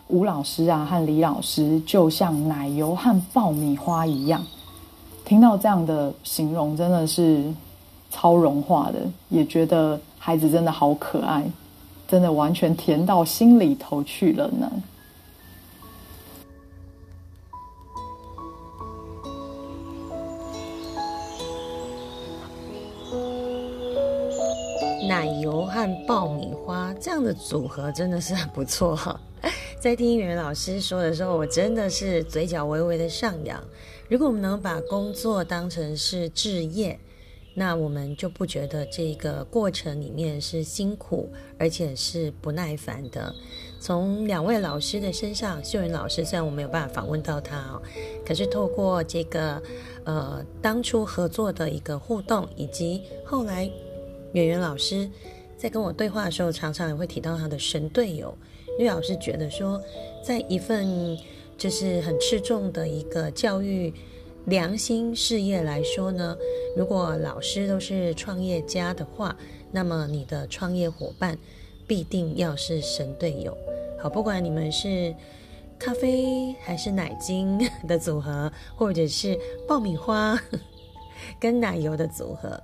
吴老师啊和李老师就像奶油和爆米花一样。听到这样的形容，真的是超融化的，也觉得孩子真的好可爱，真的完全甜到心里头去了呢。奶油和爆米花这样的组合真的是很不错哈。[laughs] 在听语文老师说的时候，我真的是嘴角微微的上扬。如果我们能把工作当成是置业，那我们就不觉得这个过程里面是辛苦，而且是不耐烦的。从两位老师的身上，秀云老师虽然我没有办法访问到他哦，可是透过这个呃当初合作的一个互动，以及后来。圆圆老师在跟我对话的时候，常常也会提到他的神队友。绿老师觉得说，在一份就是很吃重的一个教育良心事业来说呢，如果老师都是创业家的话，那么你的创业伙伴必定要是神队友。好，不管你们是咖啡还是奶精的组合，或者是爆米花跟奶油的组合。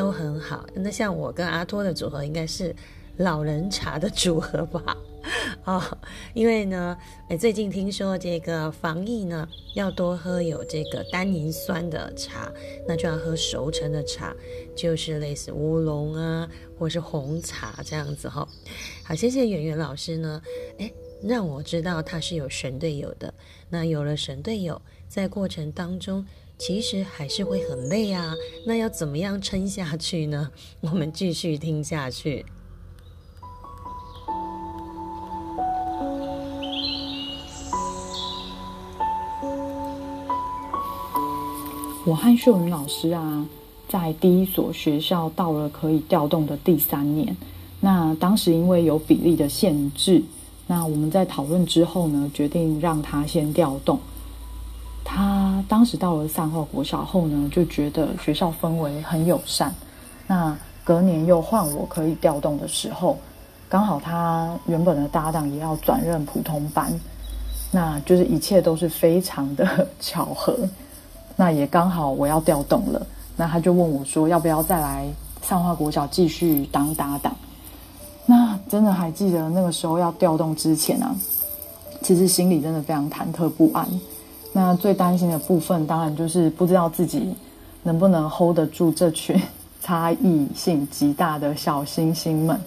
都很好，那像我跟阿托的组合应该是老人茶的组合吧？[laughs] 哦，因为呢，哎，最近听说这个防疫呢，要多喝有这个单宁酸的茶，那就要喝熟成的茶，就是类似乌龙啊，或是红茶这样子哈。好，谢谢圆圆老师呢，哎，让我知道他是有神队友的。那有了神队友，在过程当中。其实还是会很累啊，那要怎么样撑下去呢？[laughs] 我们继续听下去。我和秀云老师啊，在第一所学校到了可以调动的第三年，那当时因为有比例的限制，那我们在讨论之后呢，决定让他先调动。当时到了善化国小后呢，就觉得学校氛围很友善。那隔年又换我可以调动的时候，刚好他原本的搭档也要转任普通班，那就是一切都是非常的巧合。[laughs] 那也刚好我要调动了，那他就问我说要不要再来善化国小继续当搭档？那真的还记得那个时候要调动之前啊，其实心里真的非常忐忑不安。那最担心的部分，当然就是不知道自己能不能 hold 得住这群 [laughs] 差异性极大的小星星们。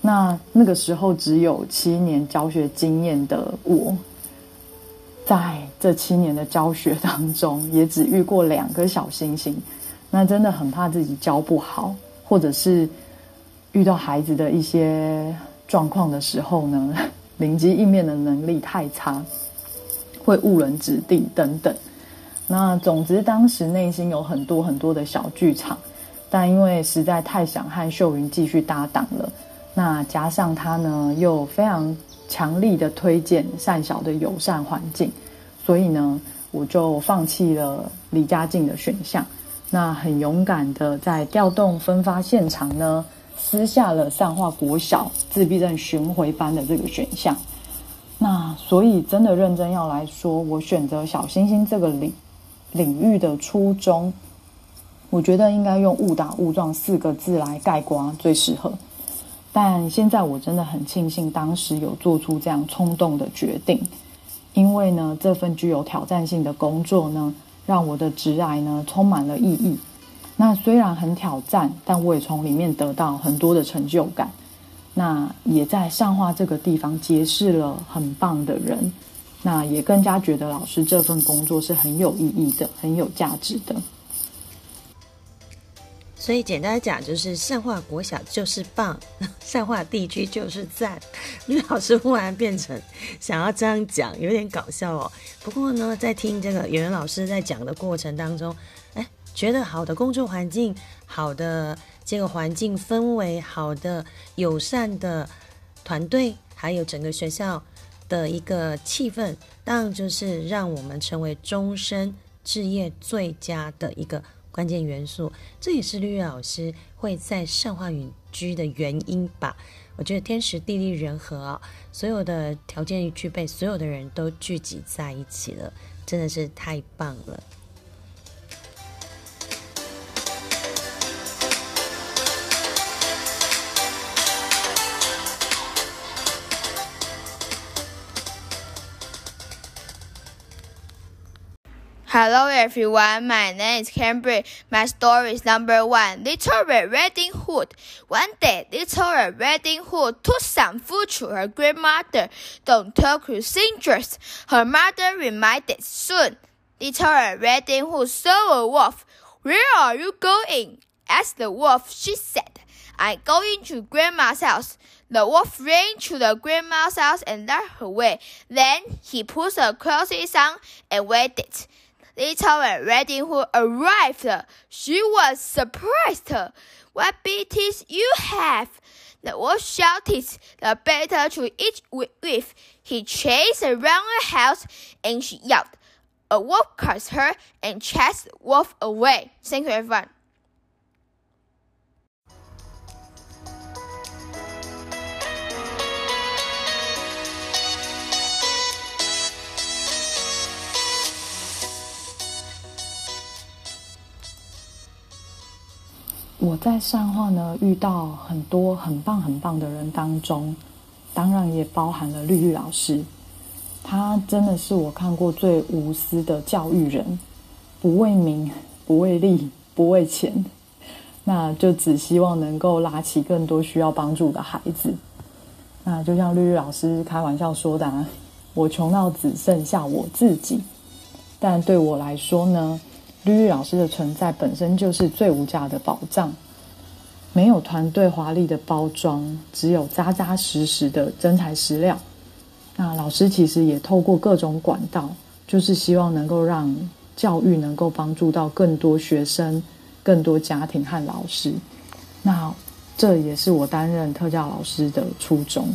那那个时候只有七年教学经验的我，在这七年的教学当中，也只遇过两个小星星。那真的很怕自己教不好，或者是遇到孩子的一些状况的时候呢，[laughs] 灵机应变的能力太差。会误人子弟等等，那总之当时内心有很多很多的小剧场，但因为实在太想和秀云继续搭档了，那加上他呢又非常强力的推荐善小的友善环境，所以呢我就放弃了离家近的选项，那很勇敢的在调动分发现场呢私下了善化国小自闭症巡回班的这个选项。那所以，真的认真要来说，我选择小星星这个领领域的初衷，我觉得应该用误打误撞四个字来概括最适合。但现在我真的很庆幸当时有做出这样冲动的决定，因为呢，这份具有挑战性的工作呢，让我的职涯呢充满了意义。那虽然很挑战，但我也从里面得到很多的成就感。那也在上化这个地方结识了很棒的人，那也更加觉得老师这份工作是很有意义的、很有价值的。所以简单讲，就是善化国小就是棒，善化地区就是赞。[laughs] 女老师忽然变成想要这样讲，有点搞笑哦。不过呢，在听这个圆圆老师在讲的过程当中，哎，觉得好的工作环境，好的这个环境氛围，好的友善的团队，还有整个学校的一个气氛，当然就是让我们成为终身置业最佳的一个。关键元素，这也是绿绿老师会在善化允居的原因吧？我觉得天时地利人和啊，所有的条件一具备，所有的人都聚集在一起了，真的是太棒了。Hello everyone, my name is Cambry. My story is number one. Little Red Riding Hood. One day, Little Red Riding Hood took some food to her grandmother. Don't talk to strangers. Her mother reminded soon. Little Red Riding Hood saw a wolf. Where are you going? asked the wolf. She said, I'm going to grandma's house. The wolf ran to the grandma's house and led her away. Then he put the clothes on and waited. Little Riding Hood arrived. She was surprised. What teeth you have! The wolf shouted the better to eat with. He chased around the house and she yelled. A wolf caught her and chased the wolf away. Thank you, everyone. 我在善化呢遇到很多很棒很棒的人当中，当然也包含了绿绿老师。他真的是我看过最无私的教育人，不为名，不为利，不为钱，那就只希望能够拉起更多需要帮助的孩子。那就像绿绿老师开玩笑说的：“我穷到只剩下我自己。”但对我来说呢？绿绿老师的存在本身就是最无价的宝藏，没有团队华丽的包装，只有扎扎实实的真材实料。那老师其实也透过各种管道，就是希望能够让教育能够帮助到更多学生、更多家庭和老师。那这也是我担任特教老师的初衷。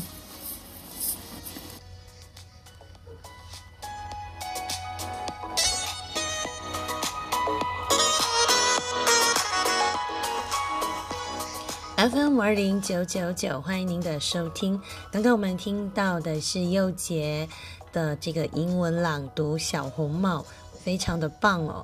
FM 五二零九九九，欢迎您的收听。刚刚我们听到的是幼杰的这个英文朗读《小红帽》，非常的棒哦。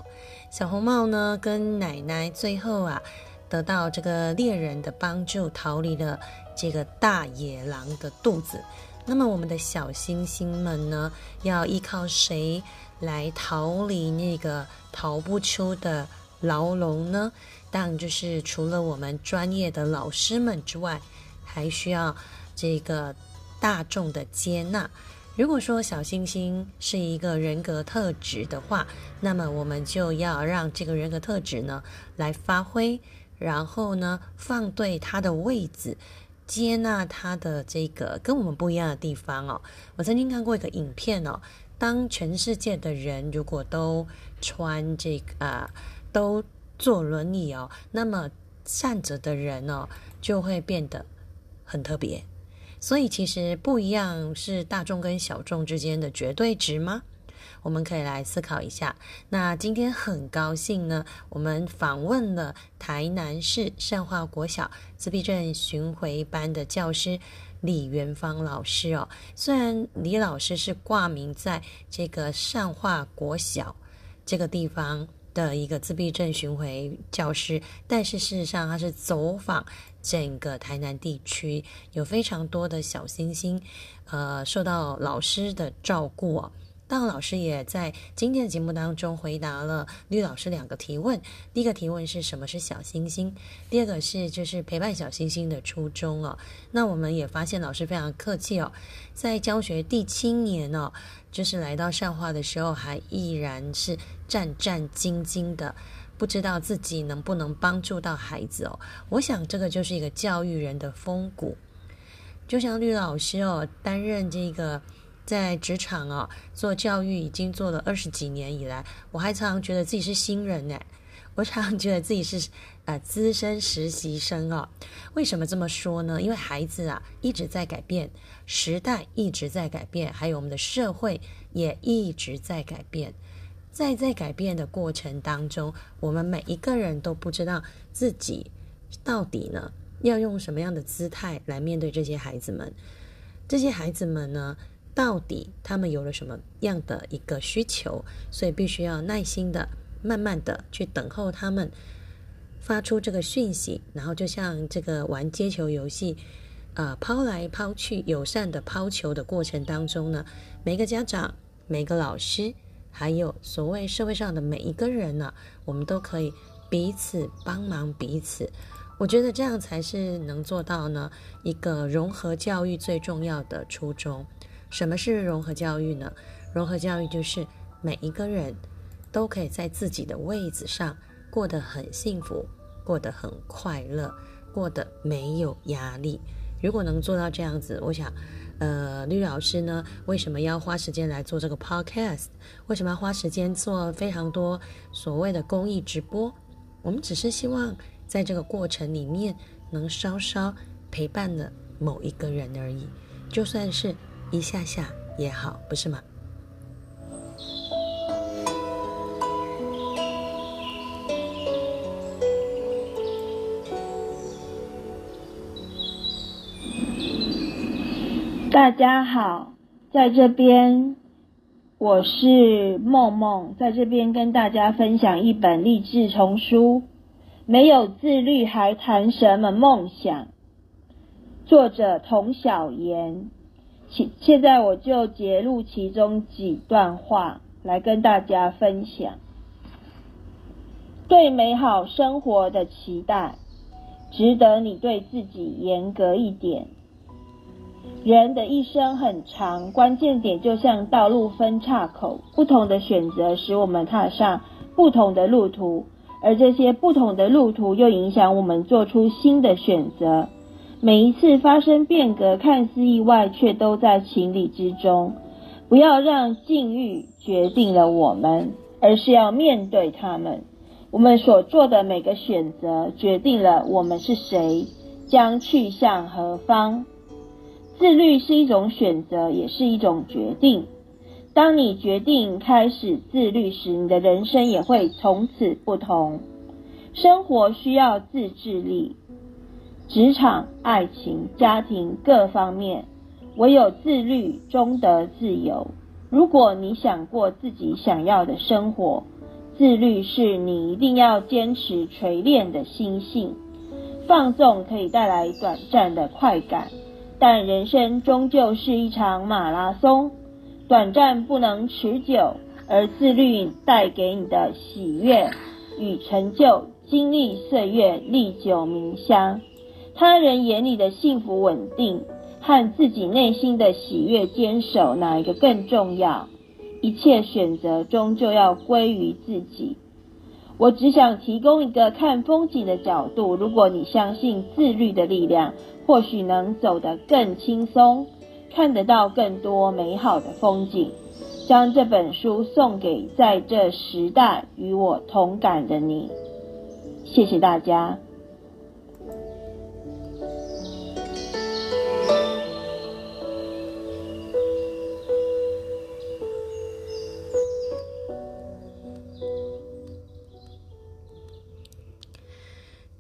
小红帽呢，跟奶奶最后啊，得到这个猎人的帮助，逃离了这个大野狼的肚子。那么，我们的小星星们呢，要依靠谁来逃离那个逃不出的牢笼呢？但，就是除了我们专业的老师们之外，还需要这个大众的接纳。如果说小星星是一个人格特质的话，那么我们就要让这个人格特质呢来发挥，然后呢放对他的位置，接纳他的这个跟我们不一样的地方哦。我曾经看过一个影片哦，当全世界的人如果都穿这个啊都。坐轮椅哦，那么站着的人哦就会变得很特别。所以其实不一样是大众跟小众之间的绝对值吗？我们可以来思考一下。那今天很高兴呢，我们访问了台南市善化国小自闭症巡回班的教师李元芳老师哦。虽然李老师是挂名在这个善化国小这个地方。的一个自闭症巡回教师，但是事实上他是走访整个台南地区，有非常多的小星星，呃，受到老师的照顾哦。当老师也在今天的节目当中回答了绿老师两个提问。第一个提问是什么是小星星？第二个是就是陪伴小星星的初衷哦。那我们也发现老师非常客气哦，在教学第七年哦，就是来到善化的时候，还依然是战战兢兢的不知道自己能不能帮助到孩子哦。我想这个就是一个教育人的风骨。就像绿老师哦，担任这个在职场哦做教育已经做了二十几年以来，我还常常觉得自己是新人呢。我常常觉得自己是呃资深实习生哦。为什么这么说呢？因为孩子啊一直在改变，时代一直在改变，还有我们的社会也一直在改变。在在改变的过程当中，我们每一个人都不知道自己到底呢要用什么样的姿态来面对这些孩子们。这些孩子们呢，到底他们有了什么样的一个需求？所以必须要耐心的。慢慢的去等候他们发出这个讯息，然后就像这个玩接球游戏，呃，抛来抛去，友善的抛球的过程当中呢，每个家长、每个老师，还有所谓社会上的每一个人呢，我们都可以彼此帮忙彼此。我觉得这样才是能做到呢一个融合教育最重要的初衷。什么是融合教育呢？融合教育就是每一个人。都可以在自己的位子上过得很幸福，过得很快乐，过得没有压力。如果能做到这样子，我想，呃，绿老师呢，为什么要花时间来做这个 podcast？为什么要花时间做非常多所谓的公益直播？我们只是希望在这个过程里面能稍稍陪伴了某一个人而已，就算是一下下也好，不是吗？大家好，在这边我是梦梦，在这边跟大家分享一本励志丛书。没有自律还谈什么梦想？作者童小妍。现现在我就截录其中几段话来跟大家分享。对美好生活的期待，值得你对自己严格一点。人的一生很长，关键点就像道路分岔口，不同的选择使我们踏上不同的路途，而这些不同的路途又影响我们做出新的选择。每一次发生变革，看似意外，却都在情理之中。不要让境遇决定了我们，而是要面对他们。我们所做的每个选择，决定了我们是谁，将去向何方。自律是一种选择，也是一种决定。当你决定开始自律时，你的人生也会从此不同。生活需要自制力，职场、爱情、家庭各方面，唯有自律终得自由。如果你想过自己想要的生活，自律是你一定要坚持锤炼的心性。放纵可以带来短暂的快感。但人生终究是一场马拉松，短暂不能持久，而自律带给你的喜悦与成就，经历岁月历久弥香。他人眼里的幸福稳定和自己内心的喜悦坚守，哪一个更重要？一切选择终究要归于自己。我只想提供一个看风景的角度，如果你相信自律的力量。或许能走得更轻松，看得到更多美好的风景。将这本书送给在这时代与我同感的你。谢谢大家。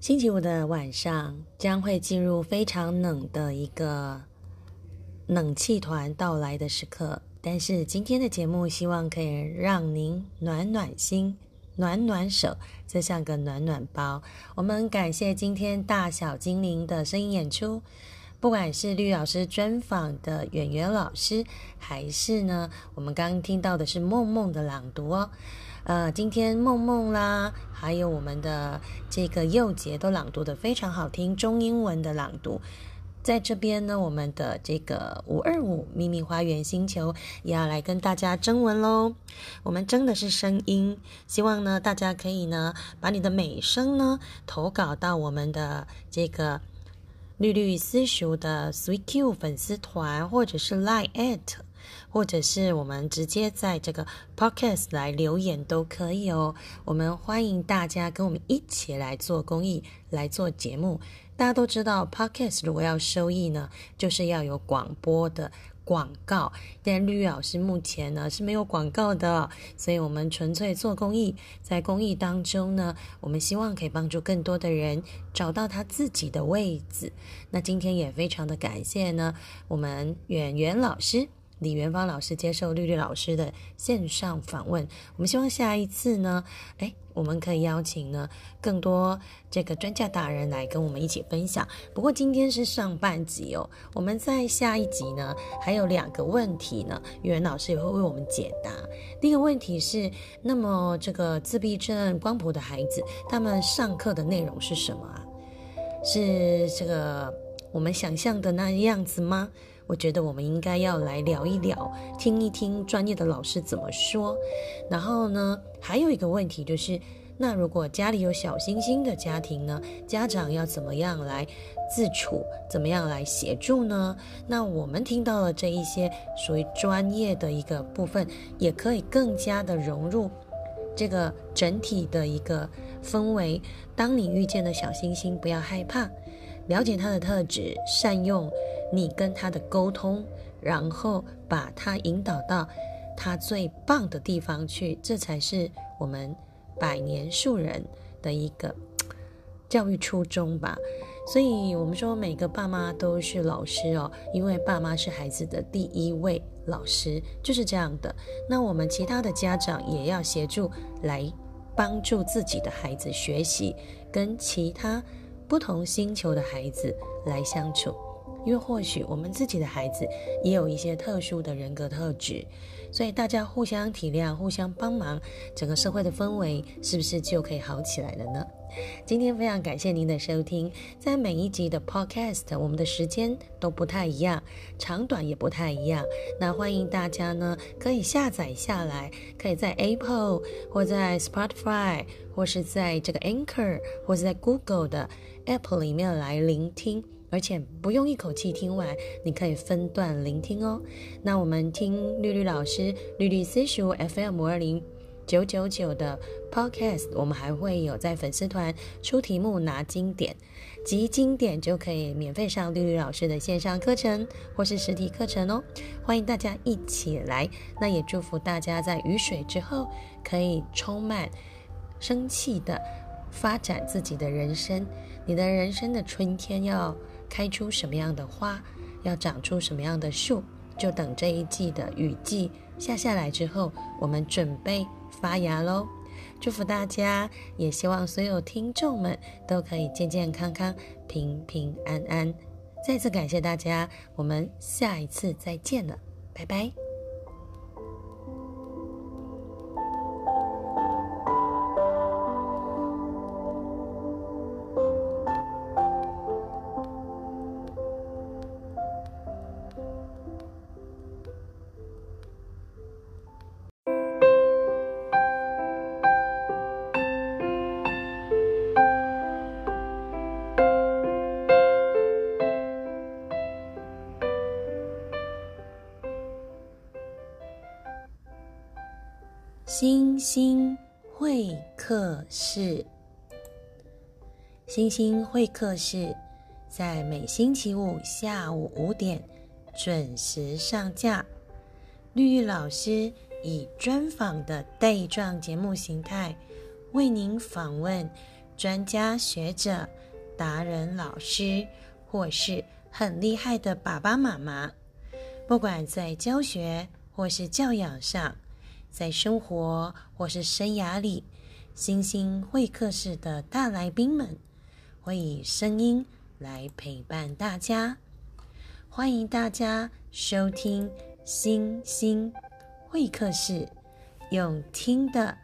星期五的晚上将会进入非常冷的一个冷气团到来的时刻，但是今天的节目希望可以让您暖暖心、暖暖手，就像个暖暖包。我们感谢今天大小精灵的声音演出，不管是绿老师专访的演员老师，还是呢我们刚刚听到的是梦梦的朗读哦。呃，今天梦梦啦，还有我们的这个佑杰都朗读的非常好听，中英文的朗读，在这边呢，我们的这个五二五秘密花园星球也要来跟大家征文喽。我们征的是声音，希望呢大家可以呢把你的美声呢投稿到我们的这个绿绿私塾的 Sweet Q 粉丝团，或者是 Line at，或者是我们直接在这个 Podcast 来留言都可以哦。我们欢迎大家跟我们一起来做公益，来做节目。大家都知道，Podcast 如果要收益呢，就是要有广播的广告。但绿绿老师目前呢是没有广告的，所以我们纯粹做公益。在公益当中呢，我们希望可以帮助更多的人找到他自己的位置。那今天也非常的感谢呢，我们远远老师。李元芳老师接受绿绿老师的线上访问，我们希望下一次呢，哎，我们可以邀请呢更多这个专家达人来跟我们一起分享。不过今天是上半集哦，我们在下一集呢还有两个问题呢，袁老师也会为我们解答。第一个问题是，那么这个自闭症光谱的孩子，他们上课的内容是什么啊？是这个我们想象的那样子吗？我觉得我们应该要来聊一聊，听一听专业的老师怎么说。然后呢，还有一个问题就是，那如果家里有小星星的家庭呢，家长要怎么样来自处，怎么样来协助呢？那我们听到了这一些属于专业的一个部分，也可以更加的融入这个整体的一个氛围。当你遇见了小星星，不要害怕，了解他的特质，善用。你跟他的沟通，然后把他引导到他最棒的地方去，这才是我们百年树人的一个 [tsk] 教育初衷吧。所以，我们说每个爸妈都是老师哦，因为爸妈是孩子的第一位老师，就是这样的。那我们其他的家长也要协助来帮助自己的孩子学习，跟其他不同星球的孩子来相处。因为或许我们自己的孩子也有一些特殊的人格特质，所以大家互相体谅、互相帮忙，整个社会的氛围是不是就可以好起来了呢？今天非常感谢您的收听，在每一集的 Podcast，我们的时间都不太一样，长短也不太一样。那欢迎大家呢可以下载下来，可以在 Apple 或在 Spotify 或是在这个 Anchor 或是在 Google 的 App 里面来聆听。而且不用一口气听完，你可以分段聆听哦。那我们听绿绿老师绿绿私塾 FM 五二零九九九的 Podcast，我们还会有在粉丝团出题目拿经典，集经典就可以免费上绿绿老师的线上课程或是实体课程哦。欢迎大家一起来，那也祝福大家在雨水之后可以充满生气的发展自己的人生。你的人生的春天要。开出什么样的花，要长出什么样的树，就等这一季的雨季下下来之后，我们准备发芽喽。祝福大家，也希望所有听众们都可以健健康康、平平安安。再次感谢大家，我们下一次再见了，拜拜。星星会客室在每星期五下午五点准时上架。绿玉老师以专访的带状节目形态，为您访问专家学者、达人老师，或是很厉害的爸爸妈妈，不管在教学或是教养上。在生活或是生涯里，星星会客室的大来宾们会以声音来陪伴大家。欢迎大家收听星星会客室，用听的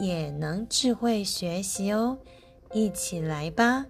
也能智慧学习哦，一起来吧。